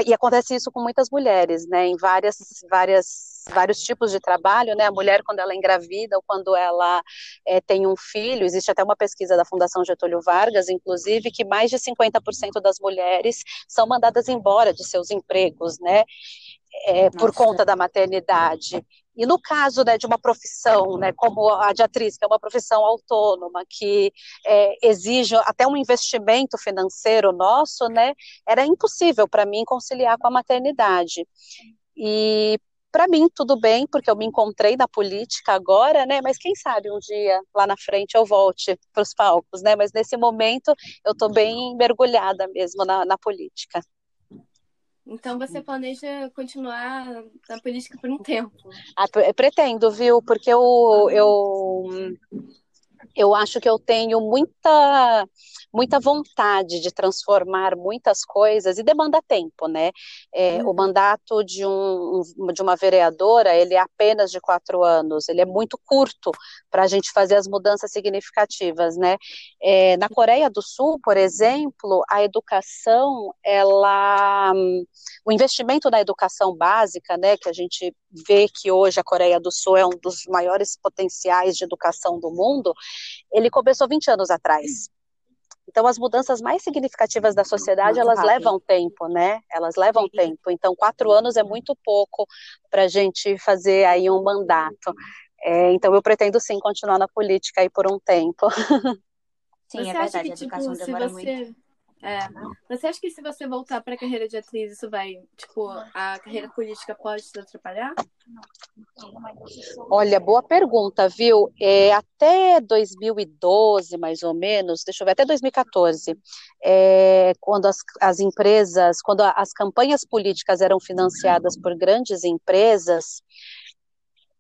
S4: e acontece isso com muitas mulheres, né, em várias, várias, vários tipos de trabalho, né, a mulher quando ela é engravida ou quando ela é, tem um filho, existe até uma pesquisa da Fundação Getúlio Vargas, inclusive, que mais de 50% das mulheres são mandadas embora de seus empregos, né, é, por conta da maternidade. E no caso né, de uma profissão, né, como a de atriz, que é uma profissão autônoma, que é, exige até um investimento financeiro nosso, né, era impossível para mim conciliar com a maternidade. E para mim tudo bem, porque eu me encontrei na política agora, né? Mas quem sabe um dia lá na frente eu volte para os palcos, né? Mas nesse momento eu estou bem mergulhada mesmo na, na política.
S1: Então você planeja continuar na política por um tempo?
S4: Ah, pretendo, viu? Porque eu, eu eu acho que eu tenho muita muita vontade de transformar muitas coisas e demanda tempo, né? É, uhum. O mandato de, um, de uma vereadora ele é apenas de quatro anos, ele é muito curto para a gente fazer as mudanças significativas, né? É, na Coreia do Sul, por exemplo, a educação, ela, o investimento na educação básica, né, que a gente vê que hoje a Coreia do Sul é um dos maiores potenciais de educação do mundo, ele começou 20 anos atrás. Então, as mudanças mais significativas da sociedade, elas levam tempo, né? Elas levam tempo. Então, quatro anos é muito pouco para a gente fazer aí um mandato. É, então, eu pretendo sim continuar na política aí por um tempo. <laughs>
S2: Sim, Você é verdade, que, a educação tipo, demora você... muito.
S1: É. Você acha que se você voltar para a carreira de atriz, isso vai, tipo, a carreira política pode te atrapalhar?
S4: Olha, boa pergunta, viu? É, até 2012, mais ou menos, deixa eu ver, até 2014, é, quando as, as empresas, quando as campanhas políticas eram financiadas por grandes empresas,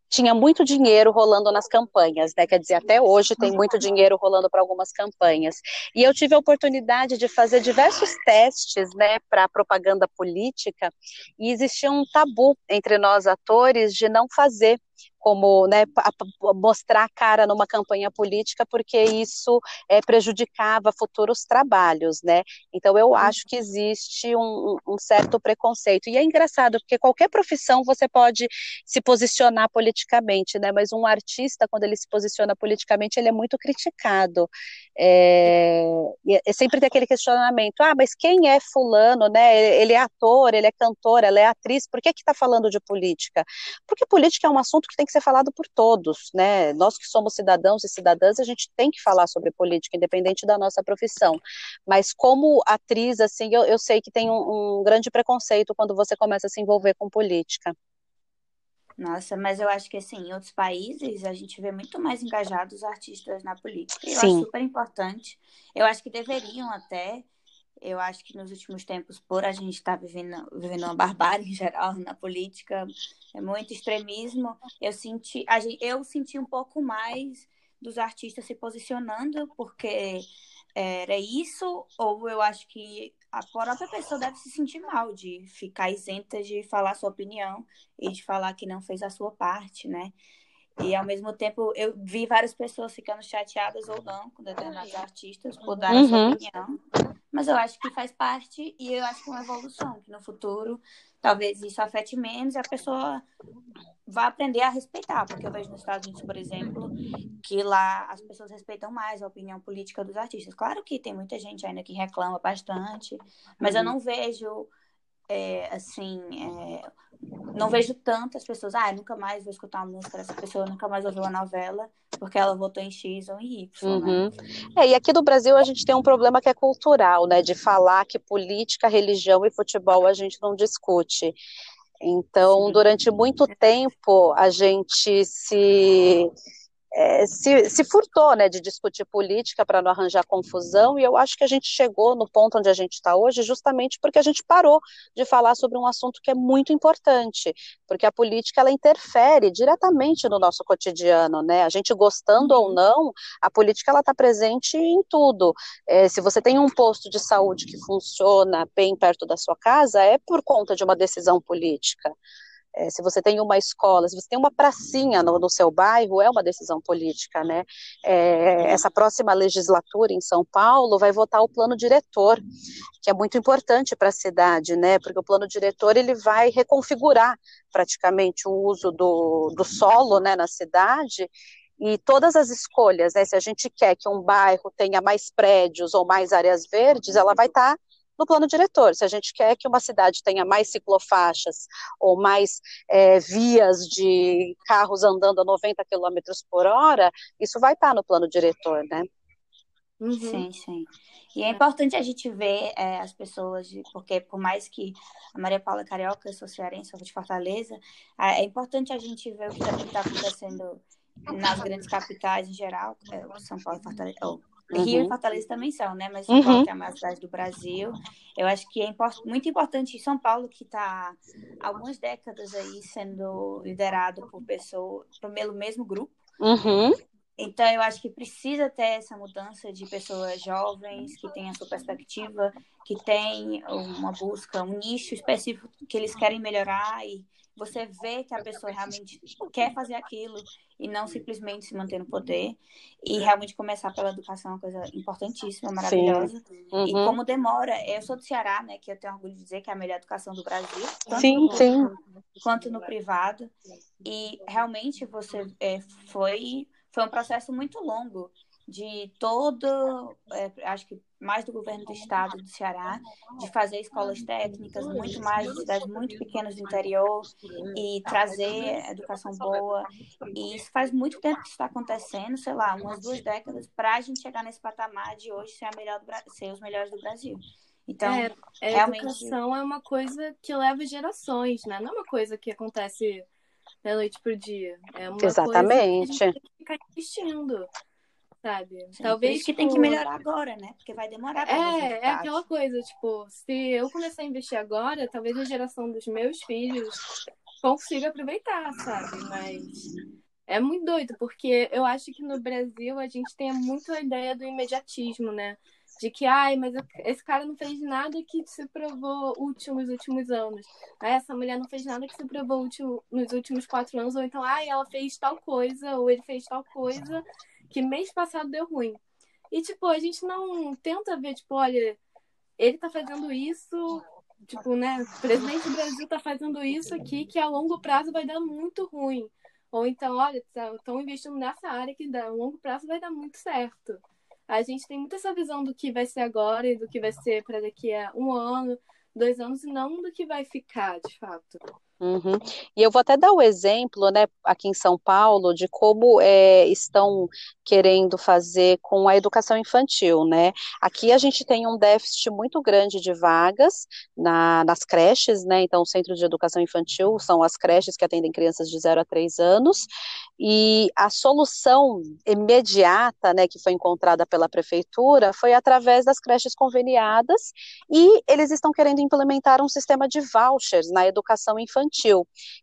S4: tinha muito dinheiro rolando nas campanhas, né? Quer dizer, até hoje tem muito dinheiro rolando para algumas campanhas. E eu tive a oportunidade de fazer diversos testes, né, para propaganda política, e existia um tabu entre nós atores de não fazer como né, mostrar a cara numa campanha política, porque isso é, prejudicava futuros trabalhos, né? Então eu acho que existe um, um, certo preconceito. E é engraçado, porque qualquer profissão você pode se posicionar politicamente, né? Mas um artista, quando ele se posiciona politicamente, ele é muito criticado. É, é sempre tem aquele questionamento, ah, mas quem é fulano, né? Ele é ator, ele é cantor, ela é atriz, por que que está falando de política? Porque política é um assunto que tem que ser falado por todos, né? Nós que somos cidadãos e cidadãs, a gente tem que falar sobre política, independente da nossa profissão. Mas como atriz, assim, eu, eu sei que tem um, um grande preconceito quando você começa a se envolver com política.
S2: Nossa, mas eu acho que assim, em outros países a gente vê muito mais engajados artistas na política. Eu Sim. acho super importante. Eu acho que deveriam até eu acho que nos últimos tempos, por a gente estar tá vivendo, vivendo uma barbárie em geral na política, é muito extremismo, eu senti, a gente, eu senti um pouco mais dos artistas se posicionando, porque era isso, ou eu acho que a própria pessoa deve se sentir mal de ficar isenta de falar sua opinião e de falar que não fez a sua parte, né? E ao mesmo tempo eu vi várias pessoas ficando chateadas ou não com determinados artistas por dar uhum. a sua opinião. Mas eu acho que faz parte e eu acho que é uma evolução, que no futuro talvez isso afete menos e a pessoa vai aprender a respeitar, porque eu vejo nos Estados Unidos, por exemplo, que lá as pessoas respeitam mais a opinião política dos artistas. Claro que tem muita gente ainda que reclama bastante, mas eu uhum. não vejo é, assim, é, não vejo tantas pessoas, ah, nunca mais vou escutar uma música dessa pessoa, nunca mais vou ver uma novela, porque ela votou em X ou em Y, né? uhum. né?
S4: É, e aqui no Brasil a gente tem um problema que é cultural, né, de falar que política, religião e futebol a gente não discute. Então, durante muito tempo, a gente se é, se, se, furtou né, de discutir política para não arranjar confusão, e eu acho que a gente chegou no ponto onde a gente está hoje justamente porque a gente parou de falar sobre um assunto que é muito importante, porque a política ela interfere diretamente no nosso cotidiano, né? A gente gostando ou uhum. não, a política ela está presente em tudo. É, se você tem um posto de saúde que funciona bem perto da sua casa, é por conta de uma decisão política. É, se você tem uma escola, se você tem uma pracinha no, no seu bairro, é uma decisão política, né? É, essa próxima legislatura em São Paulo vai votar o plano diretor, que é muito importante para a cidade, né? Porque o plano diretor ele vai reconfigurar praticamente o uso do, do solo, né, na cidade e todas as escolhas, né, se a gente quer que um bairro tenha mais prédios ou mais áreas verdes, ela vai estar tá no plano diretor. Se a gente quer que uma cidade tenha mais ciclofaixas ou mais é, vias de carros andando a 90 km por hora, isso vai estar no plano diretor, né?
S2: Uhum. Sim, sim. E é importante a gente ver é, as pessoas, porque por mais que a Maria Paula carioca, eu sou cearense, sou de Fortaleza, é importante a gente ver o que está acontecendo nas grandes capitais em geral, é, São Paulo, Fortaleza, oh, Uhum. Rio e Fortaleza também são, né? Mas São Paulo uhum. é a maior cidade do Brasil. Eu acho que é import muito importante São Paulo, que está algumas décadas aí sendo liderado por pessoas, pelo mesmo grupo.
S4: Uhum.
S2: Então, eu acho que precisa ter essa mudança de pessoas jovens que têm a sua perspectiva, que têm uma busca, um nicho específico que eles querem melhorar e você vê que a pessoa realmente quer fazer aquilo e não simplesmente se manter no poder e realmente começar pela educação é uma coisa importantíssima, maravilhosa. Uhum. E como demora, eu sou do Ceará, né, que eu tenho orgulho de dizer que é a melhor educação do Brasil,
S4: tanto sim, no sim.
S2: quanto no privado. E realmente você é, foi foi um processo muito longo de todo, é, acho que mais do governo do estado do Ceará, de fazer escolas técnicas, muito mais de cidades muito pequenas do interior e trazer educação boa. E isso faz muito tempo que está acontecendo, sei lá, umas duas décadas, para a gente chegar nesse patamar de hoje ser, a melhor do, ser os melhores do Brasil. Então, é,
S1: a realmente... educação é uma coisa que leva gerações, né? Não é uma coisa que acontece da noite pro dia. É uma
S4: Exatamente.
S1: coisa que a gente tem que ficar insistindo sabe?
S2: Sim, Talvez que tem que tipo, melhorar agora, né? Porque vai demorar pra
S1: É, é aquela coisa, tipo, se eu começar a investir agora, talvez a geração dos meus filhos consiga aproveitar, sabe? Mas é muito doido, porque eu acho que no Brasil a gente tem muito a ideia do imediatismo, né? De que, ai, mas esse cara não fez nada que se provou útil nos últimos anos. Essa mulher não fez nada que se provou útil nos últimos quatro anos. Ou então, ai, ela fez tal coisa, ou ele fez tal coisa que mês passado deu ruim. E, tipo, a gente não tenta ver, tipo, olha, ele tá fazendo isso, tipo, né, o presidente do Brasil tá fazendo isso aqui, que a longo prazo vai dar muito ruim. Ou então, olha, estão tá, investindo nessa área que a longo prazo vai dar muito certo. A gente tem muito essa visão do que vai ser agora e do que vai ser para daqui a um ano, dois anos, e não do que vai ficar, de fato.
S4: Uhum. E eu vou até dar o exemplo, né, aqui em São Paulo, de como é, estão querendo fazer com a educação infantil, né? Aqui a gente tem um déficit muito grande de vagas na, nas creches, né? Então, o Centro de Educação Infantil são as creches que atendem crianças de 0 a 3 anos, e a solução imediata, né, que foi encontrada pela prefeitura, foi através das creches conveniadas, e eles estão querendo implementar um sistema de vouchers na educação infantil,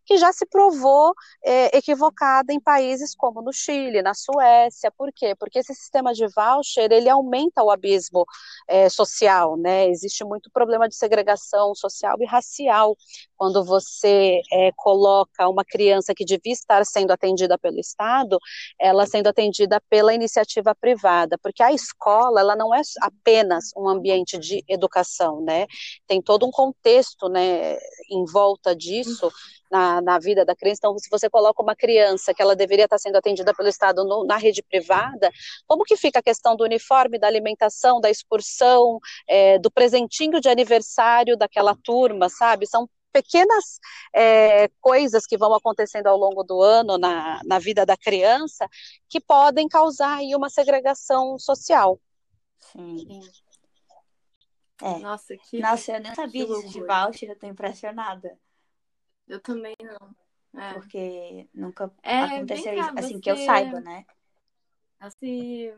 S4: que já se provou é, equivocada em países como no Chile, na Suécia, por quê? Porque esse sistema de voucher, ele aumenta o abismo é, social, né? Existe muito problema de segregação social e racial quando você é, coloca uma criança que devia estar sendo atendida pelo Estado, ela sendo atendida pela iniciativa privada, porque a escola, ela não é apenas um ambiente de educação, né? Tem todo um contexto, né, em volta disso, na, na vida da criança. Então, se você coloca uma criança que ela deveria estar sendo atendida pelo Estado no, na rede privada, como que fica a questão do uniforme, da alimentação, da excursão, é, do presentinho de aniversário daquela turma, sabe? São pequenas é, coisas que vão acontecendo ao longo do ano na, na vida da criança que podem causar aí uma segregação social.
S2: Sim.
S1: É. Nossa, que.
S2: Nossa, eu nem sabia disso de voucher, eu tô impressionada.
S1: Eu também não.
S2: É. Porque nunca é, aconteceu isso, assim, você... que eu saiba, né?
S1: Assim,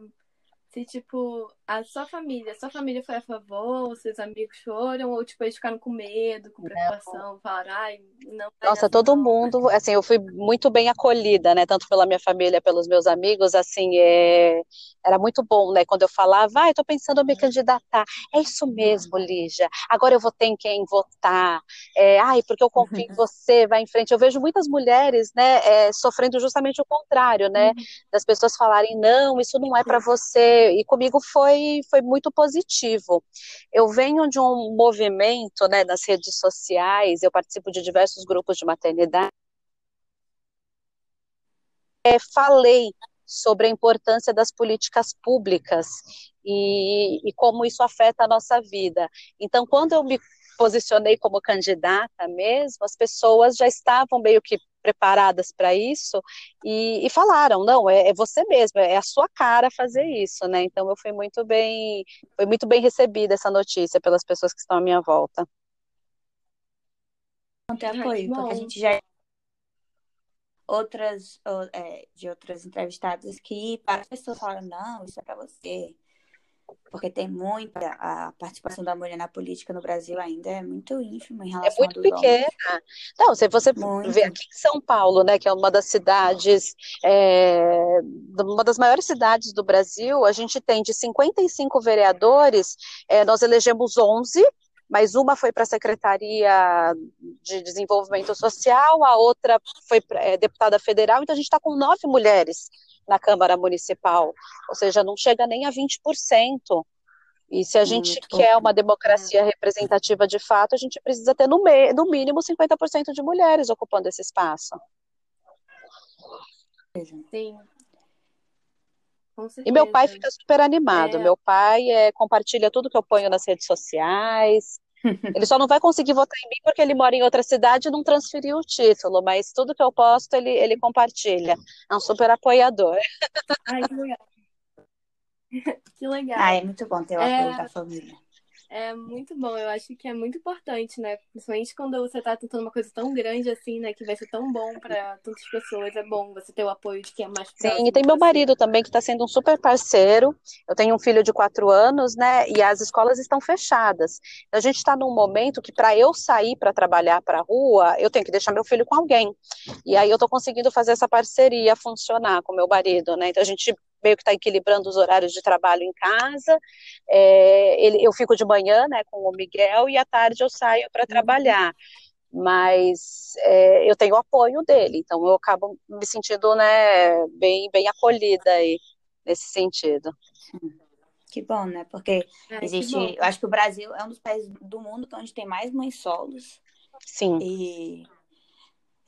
S1: se, tipo, a sua família, a sua família foi a favor, os seus amigos foram, ou, tipo, eles ficaram com medo, com preocupação, falaram, ai, não.
S4: Nossa, todo mundo, assim, eu fui muito bem acolhida, né, tanto pela minha família, pelos meus amigos, assim, é... era muito bom, né, quando eu falava, vai, ah, tô pensando em me candidatar, é isso mesmo, Lígia, agora eu vou ter em quem votar, é, ai, porque eu confio em você, vai em frente, eu vejo muitas mulheres, né, é, sofrendo justamente o contrário, né, uhum. das pessoas falarem, não, isso não é para você, e comigo foi, foi muito positivo. Eu venho de um movimento né, nas redes sociais, eu participo de diversos grupos de maternidade. É, falei sobre a importância das políticas públicas e, e, como isso afeta a nossa vida. Então, quando eu me posicionei como candidata mesmo, as pessoas já estavam meio que preparadas para isso e, e, falaram, não, é, é, você mesmo, é a sua cara fazer isso, né? Então eu fui muito bem, foi muito bem recebida essa notícia pelas pessoas que estão à minha volta.
S2: Não tem apoio, porque a gente já outras é, de outras entrevistadas que as pessoas falam, não, isso é para você porque tem muita a participação da mulher na política no Brasil ainda é muito ínfima em é relação
S4: é muito pequena. Homens. Não, se você muito. vê aqui em São Paulo, né, que é uma das cidades, é, uma das maiores cidades do Brasil, a gente tem de 55 vereadores, é, nós elegemos 11 mas uma foi para a Secretaria de Desenvolvimento Social, a outra foi é, deputada federal, então a gente está com nove mulheres na Câmara Municipal, ou seja, não chega nem a 20%. E se a gente quer uma democracia representativa de fato, a gente precisa ter no, me, no mínimo 50% de mulheres ocupando esse espaço.
S1: Sim.
S4: E meu pai fica super animado. É... Meu pai é, compartilha tudo que eu ponho nas redes sociais. Ele só não vai conseguir votar em mim porque ele mora em outra cidade e não transferiu o título, mas tudo que eu posto ele, ele compartilha. É um super apoiador.
S1: Ai, que legal. que legal.
S2: Ah, é muito bom ter o apoio é... da família.
S1: É muito bom, eu acho que é muito importante, né? Principalmente quando você tá tentando uma coisa tão grande assim, né? Que vai ser tão bom para tantas pessoas. É bom você ter o apoio de quem é mais
S4: Sim, e tem meu marido também, que está sendo um super parceiro. Eu tenho um filho de quatro anos, né? E as escolas estão fechadas. A gente está num momento que, para eu sair para trabalhar para a rua, eu tenho que deixar meu filho com alguém. E aí eu estou conseguindo fazer essa parceria funcionar com meu marido, né? Então a gente meio que está equilibrando os horários de trabalho em casa. É, ele, eu fico de manhã né, com o Miguel e à tarde eu saio para trabalhar. Mas é, eu tenho o apoio dele, então eu acabo me sentindo né, bem, bem acolhida aí, nesse sentido.
S2: Que bom, né? Porque é, existe. Eu acho que o Brasil é um dos países do mundo onde tem mais mães solos.
S4: Sim.
S2: E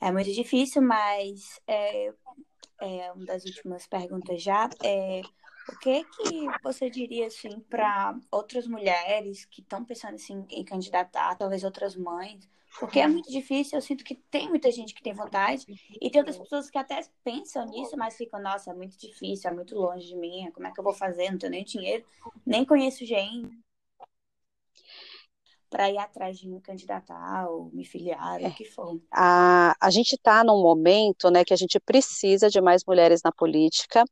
S2: é muito difícil, mas é, é, uma das últimas perguntas já, é, o que que você diria assim para outras mulheres que estão pensando assim, em candidatar, talvez outras mães? Porque é muito difícil, eu sinto que tem muita gente que tem vontade e tem outras pessoas que até pensam nisso, mas ficam, nossa, é muito difícil, é muito longe de mim, como é que eu vou fazer? Não tenho nem dinheiro, nem conheço gente para ir atrás de me candidatar ou me filiar, é. o que for.
S4: A, a gente está num momento né, que a gente precisa de mais mulheres na política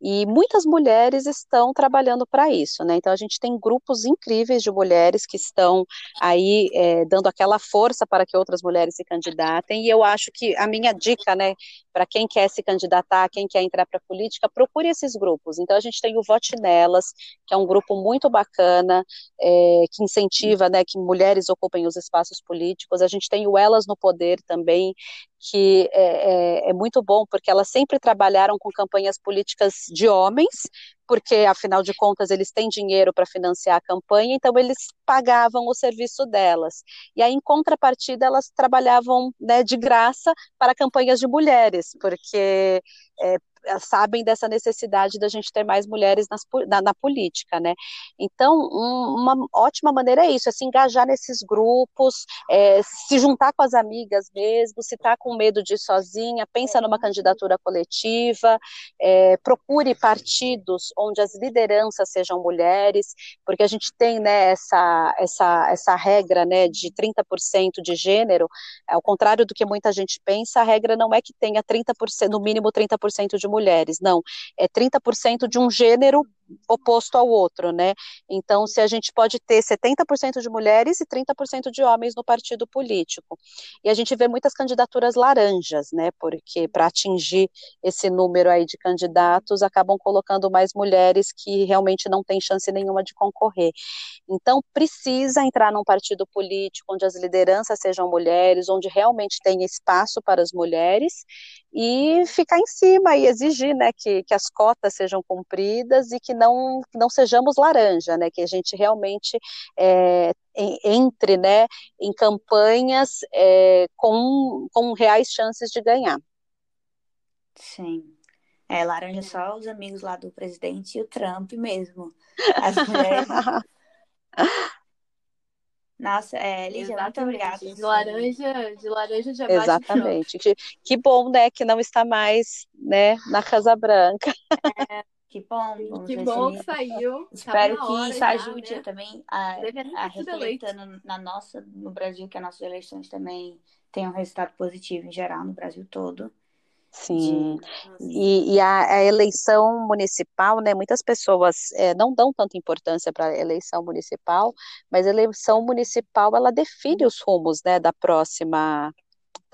S4: e muitas mulheres estão trabalhando para isso. Né? Então, a gente tem grupos incríveis de mulheres que estão aí é, dando aquela força para que outras mulheres se candidatem. E eu acho que a minha dica, né, para quem quer se candidatar, quem quer entrar para a política, procure esses grupos. Então, a gente tem o Vote Nelas, que é um grupo muito bacana, é, que incentiva né, que mulheres ocupem os espaços políticos. A gente tem o Elas no Poder também, que é, é, é, muito bom, porque elas sempre trabalharam com campanhas políticas de homens, porque, afinal de contas, eles têm dinheiro para financiar a campanha, então eles pagavam o serviço delas. E aí, em contrapartida, elas trabalhavam né, de graça para campanhas de mulheres, porque é, sabem dessa necessidade da gente ter mais mulheres nas, na, na, política, né? Então, um, uma ótima maneira é isso, é se engajar nesses grupos, é, se juntar com as amigas mesmo, se está com medo de ir sozinha, pensa numa candidatura coletiva, é, procure partidos onde as lideranças sejam mulheres, porque a gente tem né, essa, essa, essa regra né, de 30% de gênero, ao contrário do que muita gente pensa, a regra não é que tenha 30%, no mínimo 30% de mulheres mulheres, não. É 30% de um gênero oposto ao outro, né? Então, se a gente pode ter 70% de mulheres e 30% de homens no partido político. E a gente vê muitas candidaturas laranjas, né? Porque para atingir esse número aí de candidatos, acabam colocando mais mulheres que realmente não têm chance nenhuma de concorrer. Então, precisa entrar num partido político onde as lideranças sejam mulheres, onde realmente tem espaço para as mulheres e ficar em cima e exigir, né, que, que as cotas sejam cumpridas e que não, que não sejamos laranja, né, que a gente realmente é, entre, né, em campanhas é, com, com reais chances de ganhar.
S2: Sim. É, laranja só os amigos lá do presidente e o Trump mesmo. As <laughs> mulheres Nossa, é, Lígia, muito obrigada.
S1: De laranja, de laranja já
S4: Exatamente. Que, que bom, né, que não está mais, né, na Casa Branca.
S2: É, que bom.
S1: Que bom que saiu.
S2: Espero que isso ajude né? também a, a refletir na nossa, no Brasil, que as nossas eleições também tenham um resultado positivo em geral no Brasil todo.
S4: Sim, e, e a, a, eleição municipal, né, muitas pessoas é, não dão tanta importância para a eleição municipal, mas a eleição municipal, ela define os rumos, né, da próxima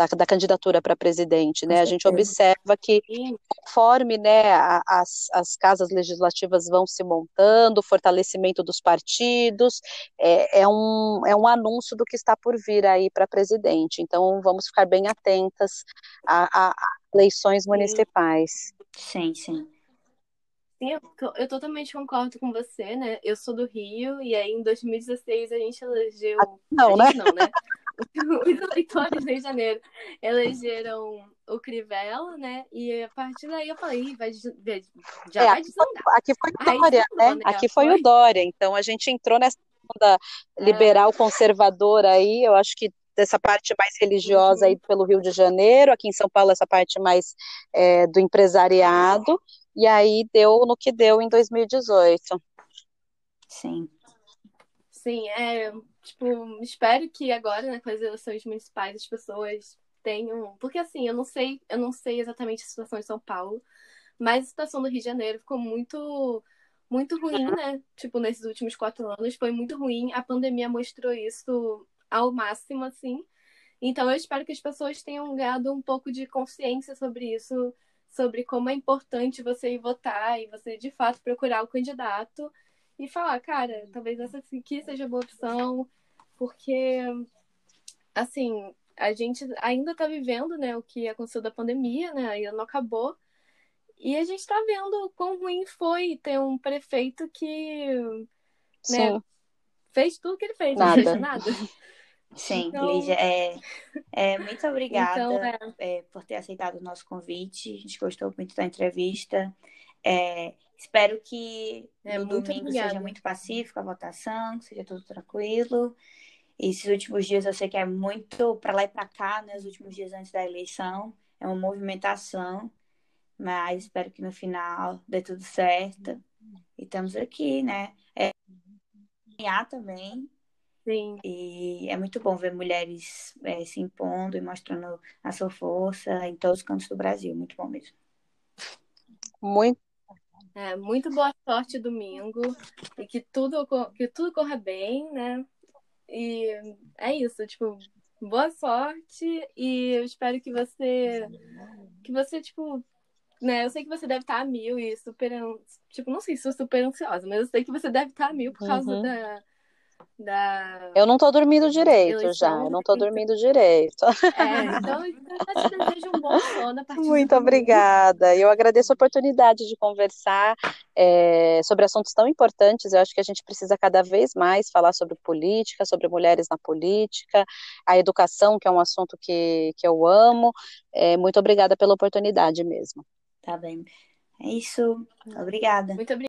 S4: da, da candidatura para presidente, né? A gente observa que conforme, né, as, as casas legislativas vão se montando, o fortalecimento dos partidos, é, é, um, é um anúncio do que está por vir aí para presidente. Então, vamos ficar bem atentas a, a eleições municipais.
S2: Sim, sim.
S1: Sim, eu, eu, totalmente concordo com você, né? Eu sou do Rio e aí em 2016 a gente elegeu.
S4: Ah, não, né?
S1: Não, né? <laughs> <laughs> Os eleitores de Janeiro elegeram o Crivella, né? E a partir daí eu falei, vai, já
S4: é,
S1: vai desandar.
S4: Aqui foi o Dória, né? né? Aqui foi, foi, o Dória. Então a gente entrou nessa onda liberal é. conservadora aí, eu acho que dessa parte mais religiosa aí pelo Rio de Janeiro, aqui em São Paulo essa parte mais é, do empresariado, e aí deu no que deu em 2018.
S2: Sim.
S1: Sim, é, tipo, espero que agora, né, com as eleições municipais, as pessoas tenham, porque assim, eu não sei, eu não sei exatamente a situação em São Paulo, mas a situação do Rio de Janeiro ficou muito muito ruim, né? Tipo, nesses últimos quatro anos foi muito ruim. A pandemia mostrou isso ao máximo, assim. Então, eu espero que as pessoas tenham ganhado um pouco de consciência sobre isso, sobre como é importante você ir votar e você, de fato, procurar o candidato e falar, cara, talvez essa aqui seja boa opção, porque, assim, a gente ainda está vivendo, né, o que aconteceu da pandemia, né, ainda não acabou, e a gente está vendo quão ruim foi ter um prefeito que, né, fez tudo que ele fez,
S4: nada.
S1: não <laughs> fez nada.
S2: Sim, então... Lígia, é, é, muito obrigada então, é... É, por ter aceitado o nosso convite. A gente gostou muito da entrevista. É, espero que é, no domingo obrigada. seja muito pacífico a votação, que seja tudo tranquilo. E esses últimos dias eu sei que é muito para lá e para cá, né? Os últimos dias antes da eleição. É uma movimentação. Mas espero que no final dê tudo certo. E estamos aqui, né? É, também
S1: Sim.
S2: E é muito bom ver mulheres é, se impondo e mostrando a sua força em todos os cantos do Brasil. Muito bom mesmo.
S4: Muito.
S1: É, muito boa sorte domingo e que tudo, que tudo corra bem, né? E é isso, tipo, boa sorte e eu espero que você que você, tipo, né, eu sei que você deve estar a mil e super, tipo, não sei se sou super ansiosa, mas eu sei que você deve estar a mil por causa uhum. da da.
S4: Eu não tô dormindo direito já, eu não tô dormindo direito. <laughs>
S1: É, então eu te desejo um bom sono a partir
S4: Muito obrigada. Eu agradeço a oportunidade de conversar é, sobre assuntos tão importantes. Eu acho que a gente precisa cada vez mais falar sobre política, sobre mulheres na política, a educação, que é um assunto que, que eu amo. É, muito obrigada pela oportunidade mesmo.
S2: Tá bem. É isso. Obrigada.
S1: Muito obrigada.